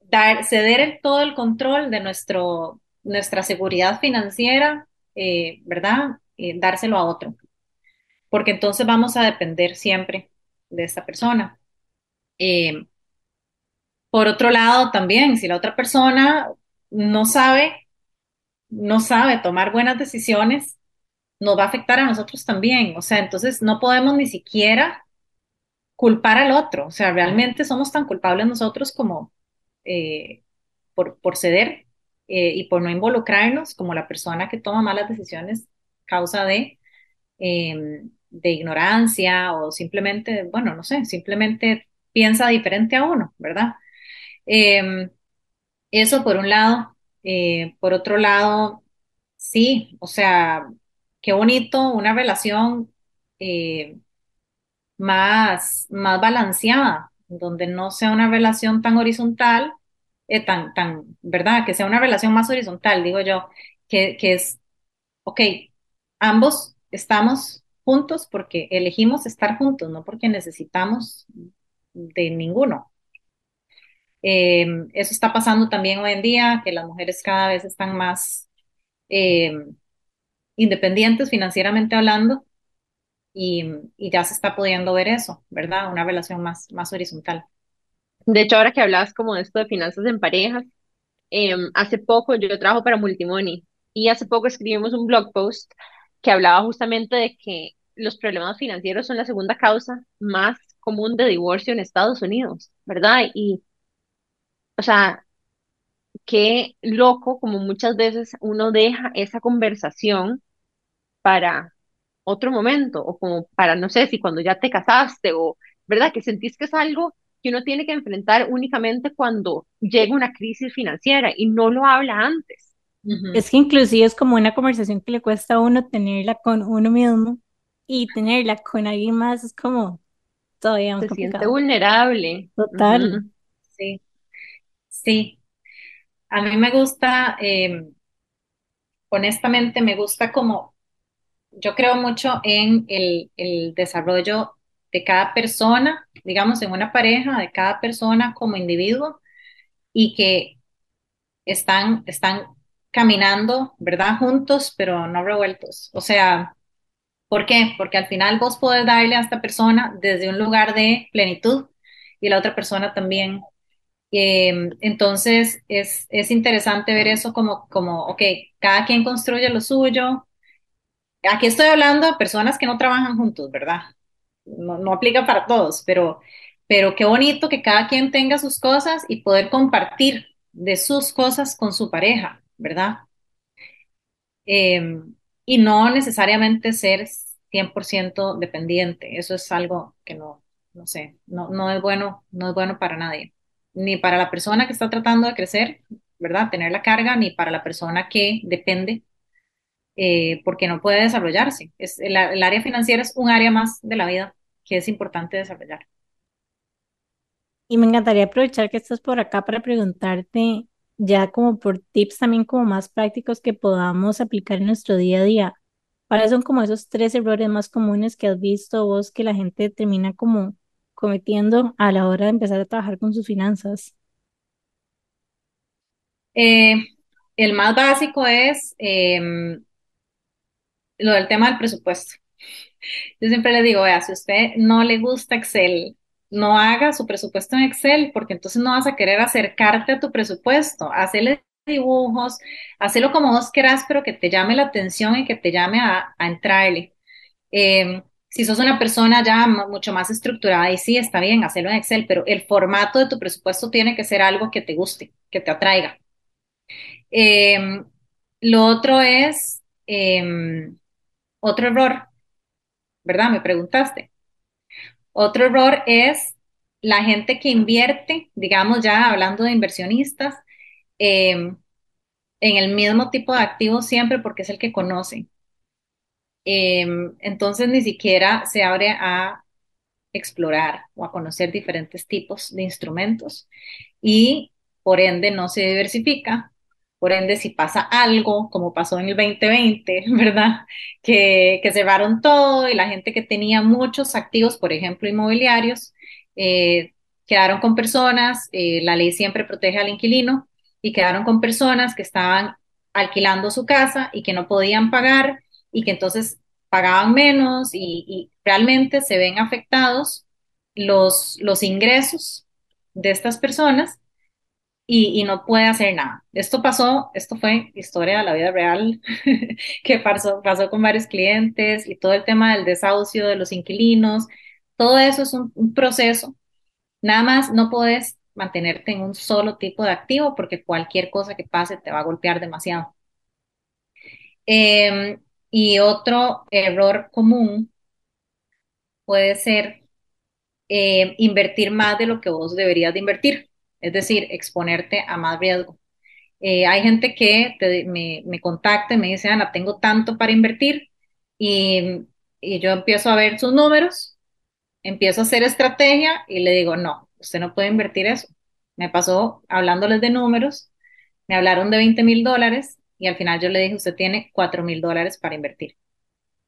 dar, ceder todo el control de nuestro, nuestra seguridad financiera, eh, ¿verdad? Dárselo a otro. Porque entonces vamos a depender siempre de esta persona. Eh, por otro lado, también, si la otra persona no sabe, no sabe tomar buenas decisiones, nos va a afectar a nosotros también. O sea, entonces no podemos ni siquiera culpar al otro. O sea, realmente somos tan culpables nosotros como por, por ceder eh, y por no involucrarnos como la persona que toma malas decisiones causa de, em, de ignorancia o simplemente, bueno, no sé, simplemente piensa diferente a uno, ¿verdad? Em, eso por un lado. Eh, por otro lado, sí, o sea, qué bonito una relación eh, más, más balanceada, donde no sea una relación tan horizontal eh, tan, tan, ¿verdad? Que sea una relación más horizontal, digo yo, que, que es, ok, ambos estamos juntos porque elegimos estar juntos, no porque necesitamos de ninguno. Eh, eso está pasando también hoy en día, que las mujeres cada vez están más eh, independientes financieramente hablando y, y, ya se está pudiendo ver eso, ¿verdad? Una relación más, más horizontal. De hecho, ahora que hablabas como de esto de finanzas en parejas, em, hace poco yo trabajo para Multimoney y hace poco escribimos un blog post que hablaba justamente de que los problemas financieros son la segunda causa más común de divorcio en Estados Unidos, ¿verdad? Y, o sea, qué loco como muchas veces uno deja esa conversación para otro momento o como para, no sé, si cuando ya te casaste o, ¿verdad? Que sentís que es algo que uno tiene que enfrentar únicamente cuando llega una crisis financiera y no lo habla antes. Es que inclusive es como una conversación que le cuesta a uno tenerla con uno mismo y tenerla con alguien más es como todavía más Se siente vulnerable. Total. Sí. A mí me gusta, em, honestamente, me gusta como, yo creo mucho en el, el desarrollo de cada persona, digamos, en una pareja, de cada persona como individuo y que están, están caminando, ¿verdad? Juntos, pero no revueltos. O sea, ¿por qué? Porque al final vos podés darle a esta persona desde un lugar de plenitud y la otra persona también. Eh, entonces, es, es interesante ver eso como, como, ok, cada quien construye lo suyo. Aquí estoy hablando de personas que no trabajan juntos, ¿verdad? no, aplica para todos, pero, pero qué bonito que cada quien tenga sus cosas y poder compartir de sus cosas con su pareja, ¿verdad? Em, y no necesariamente ser 100% dependiente. Eso es algo que no, no sé, no, no es bueno, no es bueno para nadie, ni para la persona que está tratando de crecer, ¿verdad? Tener la carga, ni para la persona que depende, eh, porque no puede desarrollarse. Es, el, el área financiera es un área más de la vida que es importante desarrollar. Y me encantaría aprovechar que estás por acá para preguntarte ya como por tips también como más prácticos que podamos aplicar en nuestro día a día. ¿Cuáles son como esos tres errores más comunes que has visto vos que la gente termina como cometiendo a la hora de empezar a trabajar con sus finanzas? Eh, el más básico es em, lo del tema del presupuesto. Yo siempre le digo, vea, si usted no le gusta Excel, no haga su presupuesto en Excel, porque entonces no vas a querer acercarte a tu presupuesto, hacerle dibujos, hacerlo como vos querás, pero que te llame la atención y que te llame a, a entrarle. Eh, si sos una persona ya mucho más estructurada, y sí, está bien, hacerlo en Excel, pero el formato de tu presupuesto tiene que ser algo que te guste, que te atraiga. Eh, lo otro es, eh, otro error, ¿verdad? Me preguntaste. Otro error es la gente que invierte, digamos ya hablando de inversionistas, eh, en el mismo tipo de activo siempre porque es el que conoce. Eh, entonces ni siquiera se abre a explorar o a conocer diferentes tipos de instrumentos y por ende no se diversifica. Por ende, si pasa algo, como pasó en el 2020, ¿verdad? Que, que cerraron todo y la gente que tenía muchos activos, por ejemplo, inmobiliarios, eh, quedaron con personas, eh, la ley siempre protege al inquilino, y quedaron con personas que estaban alquilando su casa y que no podían pagar y que entonces pagaban menos y, y realmente se ven afectados los, los ingresos de estas personas y, y, no puede hacer nada. Esto pasó, esto fue historia de la vida real que pasó, pasó con varios clientes y todo el tema del desahucio de los inquilinos, todo eso es un, un proceso. Nada más no puedes mantenerte en un solo tipo de activo porque cualquier cosa que pase te va a golpear demasiado. Eh, y otro error común puede ser eh, invertir más de lo que vos deberías de invertir, es decir, exponerte a más riesgo. Eh, hay gente que me, me, contacta y me dice, Ana, tengo tanto para invertir y, y yo empiezo a ver sus números, empiezo a hacer estrategia y le digo, no, usted no puede invertir eso. Me pasó hablándoles de números, me hablaron de 20 mil dólares y al final yo le dije, usted tiene 4 mil dólares para invertir.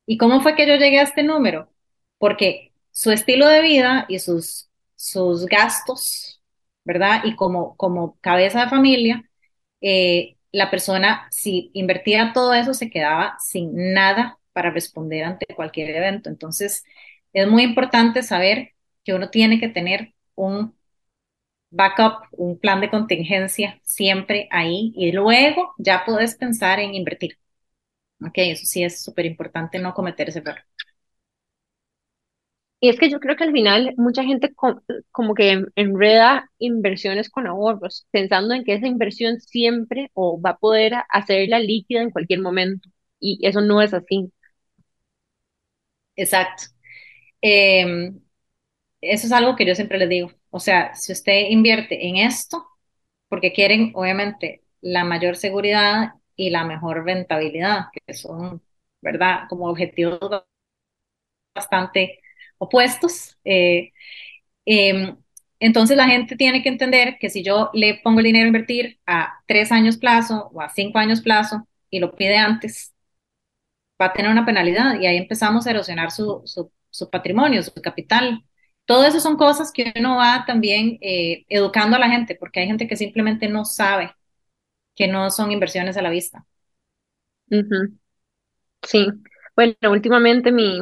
¿Y cómo fue que yo llegué a este número? Porque su estilo de vida y sus, sus gastos, ¿verdad? Y como, como cabeza de familia, eh, la persona, si invertía todo eso, se quedaba sin nada para responder ante cualquier evento. Entonces, es muy importante saber que uno tiene que tener un backup, un plan de contingencia siempre ahí y luego ya puedes pensar en invertir. Ok, eso sí es súper importante no cometer ese error. Y es que yo creo que al final mucha gente como que enreda inversiones con ahorros, pensando en que esa inversión siempre o va a poder hacerla líquida en cualquier momento. Y eso no es así. Exacto. Eh, eso es algo que yo siempre les digo. O sea, si usted invierte en esto, porque quieren obviamente la mayor seguridad y la mejor rentabilidad, que son, ¿verdad? Como objetivos bastante opuestos. Eh, eh, entonces la gente tiene que entender que si yo le pongo el dinero a invertir a tres años plazo o a cinco años plazo y lo pide antes, va a tener una penalidad y ahí empezamos a erosionar su, su patrimonio, su capital. Todo eso son cosas que uno va también eh, educando a la gente, porque hay gente que simplemente no sabe que no son inversiones a la vista. Sí, bueno, últimamente mi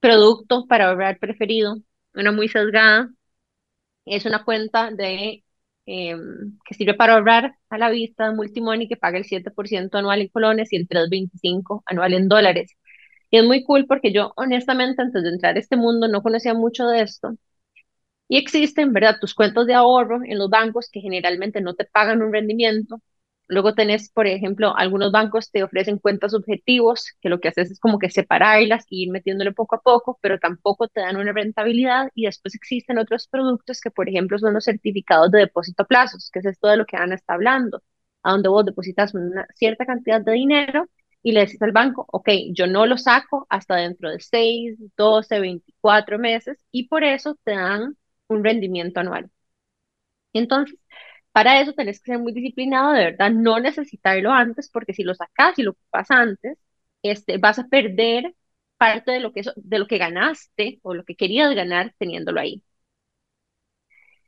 producto para ahorrar preferido, una muy sesgada, es una cuenta de eh, que sirve para ahorrar a la vista de Multimoney que paga el 7% anual en colones y el 3.25 anual en dólares. Y es muy cool porque yo honestamente antes de entrar a este mundo no conocía mucho de esto. Y existen, ¿verdad? Tus cuentas de ahorro en los bancos que generalmente no te pagan un rendimiento Luego tenés, por ejemplo, algunos bancos te ofrecen cuentas objetivos, que lo que haces es como que separarlas y ir metiéndole poco a poco, pero tampoco te dan una rentabilidad. Y después existen otros productos que, por ejemplo, son los certificados de depósito a plazos, que es esto de lo que Ana está hablando, a donde vos depositas una cierta cantidad de dinero y le decís al banco, ok, yo no lo saco hasta dentro de 6, 12, 24 meses y por eso te dan un rendimiento anual. Entonces, para eso tenés que ser muy disciplinado, de verdad, no necesitarlo antes, porque si lo sacas y lo ocupas antes, este, vas a perder parte de lo, que, de lo que ganaste o lo que querías ganar teniéndolo ahí.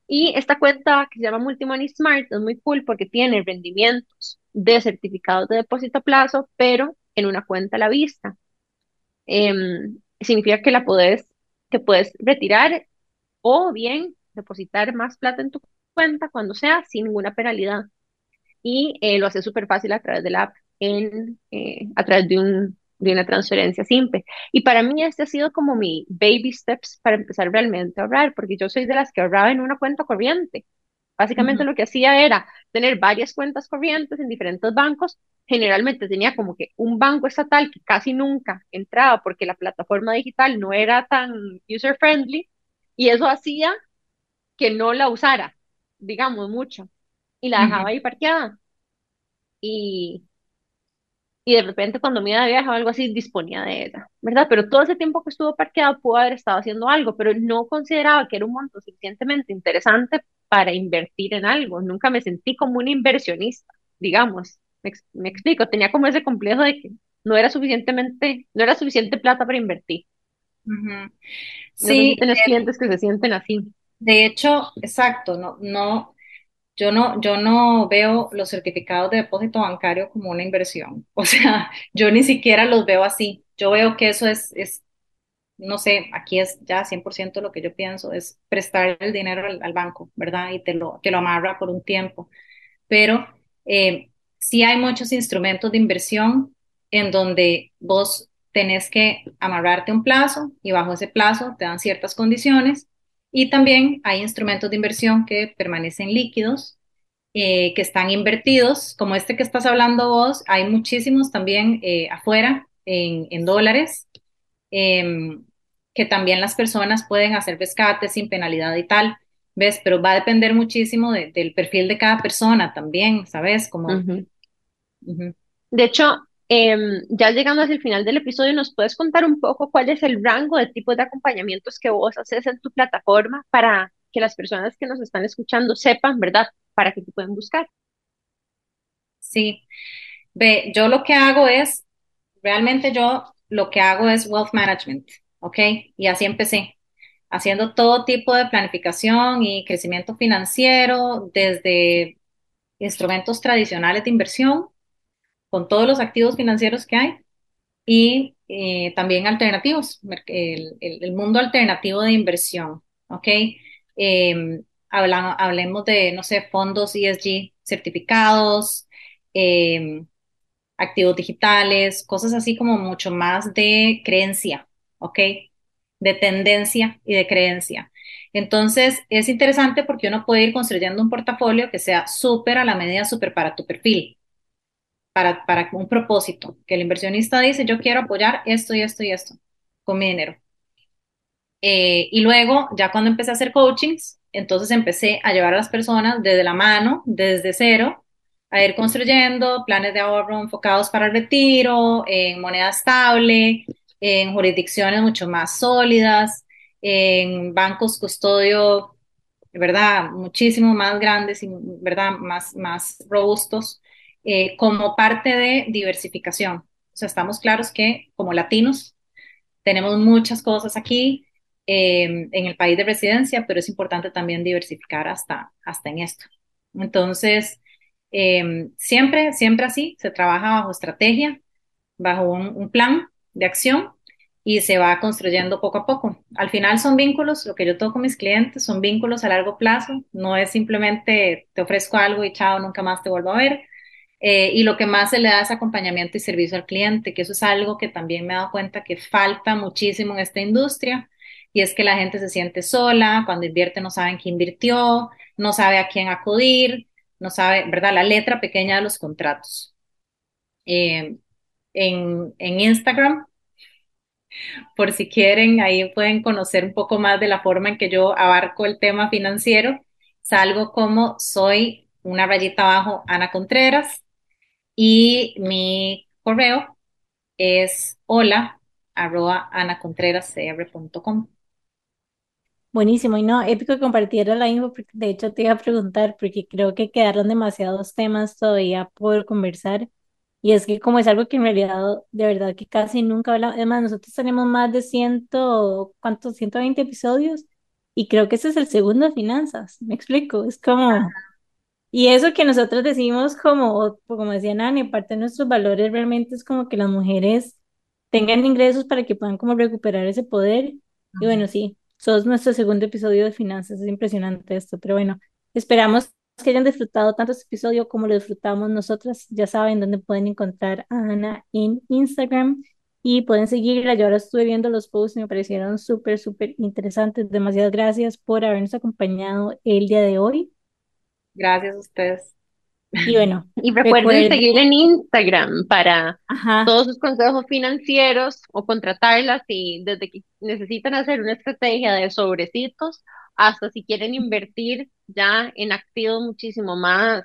Y esta cuenta que se llama Multimoney Smart es muy cool porque tiene rendimientos de certificados de depósito a plazo, pero en una cuenta a la vista. Em, significa que la puedes, que puedes retirar o bien depositar más plata en tu cuenta cuando sea sin ninguna penalidad. Y eh, lo hace súper fácil a través de la app, en, eh, a través de, un, de una transferencia simple. Y para mí este ha sido como mi baby steps para empezar realmente a ahorrar, porque yo soy de las que ahorraba en una cuenta corriente. Básicamente lo que hacía era tener varias cuentas corrientes en diferentes bancos. Generalmente tenía como que un banco estatal que casi nunca entraba porque la plataforma digital no era tan user friendly y eso hacía que no la usara digamos, mucho, y la dejaba ahí parqueada. Y, y de repente cuando me iba de viaje o algo así, disponía de ella, ¿verdad? Pero todo ese tiempo que estuvo parqueada pudo haber estado haciendo algo, pero no consideraba que era un monto suficientemente interesante para invertir en algo. Nunca me sentí como un inversionista, digamos. Me, explico, tenía como ese complejo de que no era suficientemente, no era suficiente plata para invertir. Sí, tienes eh, clientes que se sienten así. De hecho, exacto, no, no, yo no, yo no veo los certificados de depósito bancario como una inversión. O sea, yo ni siquiera los veo así. Yo veo que eso es, es no sé, aquí es ya 100% lo que yo pienso, es prestar el dinero al, banco, ¿verdad? Y te lo, te lo amarra por un tiempo. Pero eh, sí hay muchos instrumentos de inversión en donde vos tenés que amarrarte un plazo y bajo ese plazo te dan ciertas condiciones y también hay instrumentos de inversión que permanecen líquidos, eh, que están invertidos, como este que estás hablando vos, hay muchísimos también eh, afuera en, dólares, em, que también las personas pueden hacer rescates sin penalidad y tal, ¿ves? Pero va a depender muchísimo del perfil de cada persona también, ¿sabes? Como... De hecho, Em, ya llegando hacia el final del episodio, ¿nos puedes contar un poco cuál es el rango de tipos de acompañamientos que vos haces en tu plataforma para que las personas que nos están escuchando sepan, ¿verdad?, para que te pueden buscar. Sí, ve, yo lo que hago es, realmente yo lo que hago es wealth management, ¿ok? Y así empecé, haciendo todo tipo de planificación y crecimiento financiero, desde instrumentos tradicionales de inversión con todos los activos financieros que hay y eh, también alternativos, el, mundo alternativo de inversión, ¿ok? Em, hablemos de, no sé, fondos ESG certificados, em, activos digitales, cosas así como mucho más de creencia, ¿ok? De tendencia y de creencia. Entonces, es interesante porque uno puede ir construyendo un portafolio que sea súper a la medida, súper para tu perfil para, para un propósito, que el inversionista dice, yo quiero apoyar esto y esto y esto con mi dinero. Eh, y luego, ya cuando empecé a hacer coachings, entonces empecé a llevar a las personas desde la mano, desde cero, a ir construyendo planes de ahorro enfocados para el retiro, en moneda estable, en jurisdicciones mucho más sólidas, en bancos custodio, ¿verdad? Muchísimo más grandes y, ¿verdad? Más, más robustos. Eh, como parte de diversificación. O sea, estamos claros que como latinos tenemos muchas cosas aquí em, en el país de residencia, pero es importante también diversificar hasta, hasta en esto. Entonces, em, siempre, siempre así, se trabaja bajo estrategia, bajo un, plan de acción y se va construyendo poco a poco. Al final son vínculos, lo que yo toco con mis clientes son vínculos a largo plazo, no es simplemente te ofrezco algo y chao, nunca más te vuelvo a ver, eh, y lo que más se le da es acompañamiento y servicio al cliente, que eso es algo que también me he dado cuenta que falta muchísimo en esta industria. Y es que la gente se siente sola, cuando invierte no saben qué invirtió, no sabe a quién acudir, no sabe, ¿verdad? La letra pequeña de los contratos. Eh, en, en Instagram, por si quieren, ahí pueden conocer un poco más de la forma en que yo abarco el tema financiero. Salgo como soy una rayita abajo, Ana Contreras, y mi correo es hola arroba anacontrerascr.com. Buenísimo, y no, épico que compartiera la info, porque de hecho te iba a preguntar, porque creo que quedaron demasiados temas todavía por conversar, y es que como es algo que en realidad, de verdad que casi nunca hablamos, además nosotros tenemos más de ciento, ¿cuántos? 120 episodios, y creo que ese es el segundo de finanzas, me explico, es como, y eso que nosotros decimos como, como decía Nani, parte de nuestros valores realmente es como que las mujeres tengan ingresos para que puedan como recuperar ese poder, y bueno, sí, sos nuestro segundo episodio de finanzas, es impresionante esto, pero bueno, esperamos que hayan disfrutado tanto este episodio como lo disfrutamos nosotras. Ya saben dónde pueden encontrar a Ana en Instagram y pueden seguirla. Yo ahora estuve viendo los posts y me parecieron súper, súper interesantes. Demasiadas gracias por habernos acompañado el día de hoy. Gracias a ustedes. Y bueno, y recuerden, seguir en Instagram para todos sus consejos financieros o contratarlas y desde que necesitan hacer una estrategia de sobrecitos hasta si quieren invertir ya en activos muchísimo más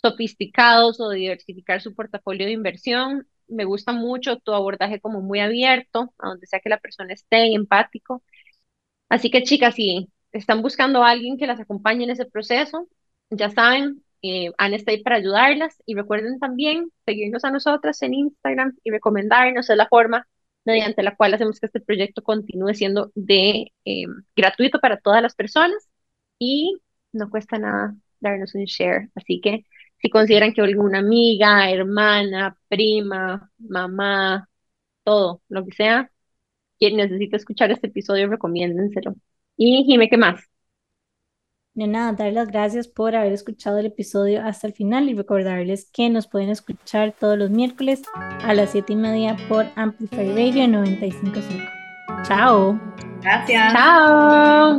sofisticados o diversificar su portafolio de inversión. Me gusta mucho tu abordaje como muy abierto, a donde sea que la persona esté, empático. Así que chicas, si están buscando a alguien que las acompañe en ese proceso, ya saben, eh, Ana está ahí para ayudarlas y recuerden también seguirnos a nosotras en Instagram y recomendarnos, es la forma mediante la cual hacemos que este proyecto continúe siendo de eh, gratuito para todas las personas y no cuesta nada darnos un share. Así que si consideran que alguna amiga, hermana, prima, mamá, todo, lo que sea, quien necesita escuchar este episodio, recomiéndenselo. Y Jime, ¿qué más? De nada, dar las gracias por haber escuchado el episodio hasta el final y recordarles que nos pueden escuchar todos los miércoles a las 7 y media por Amplify Radio 955. Chao. Gracias. Chao.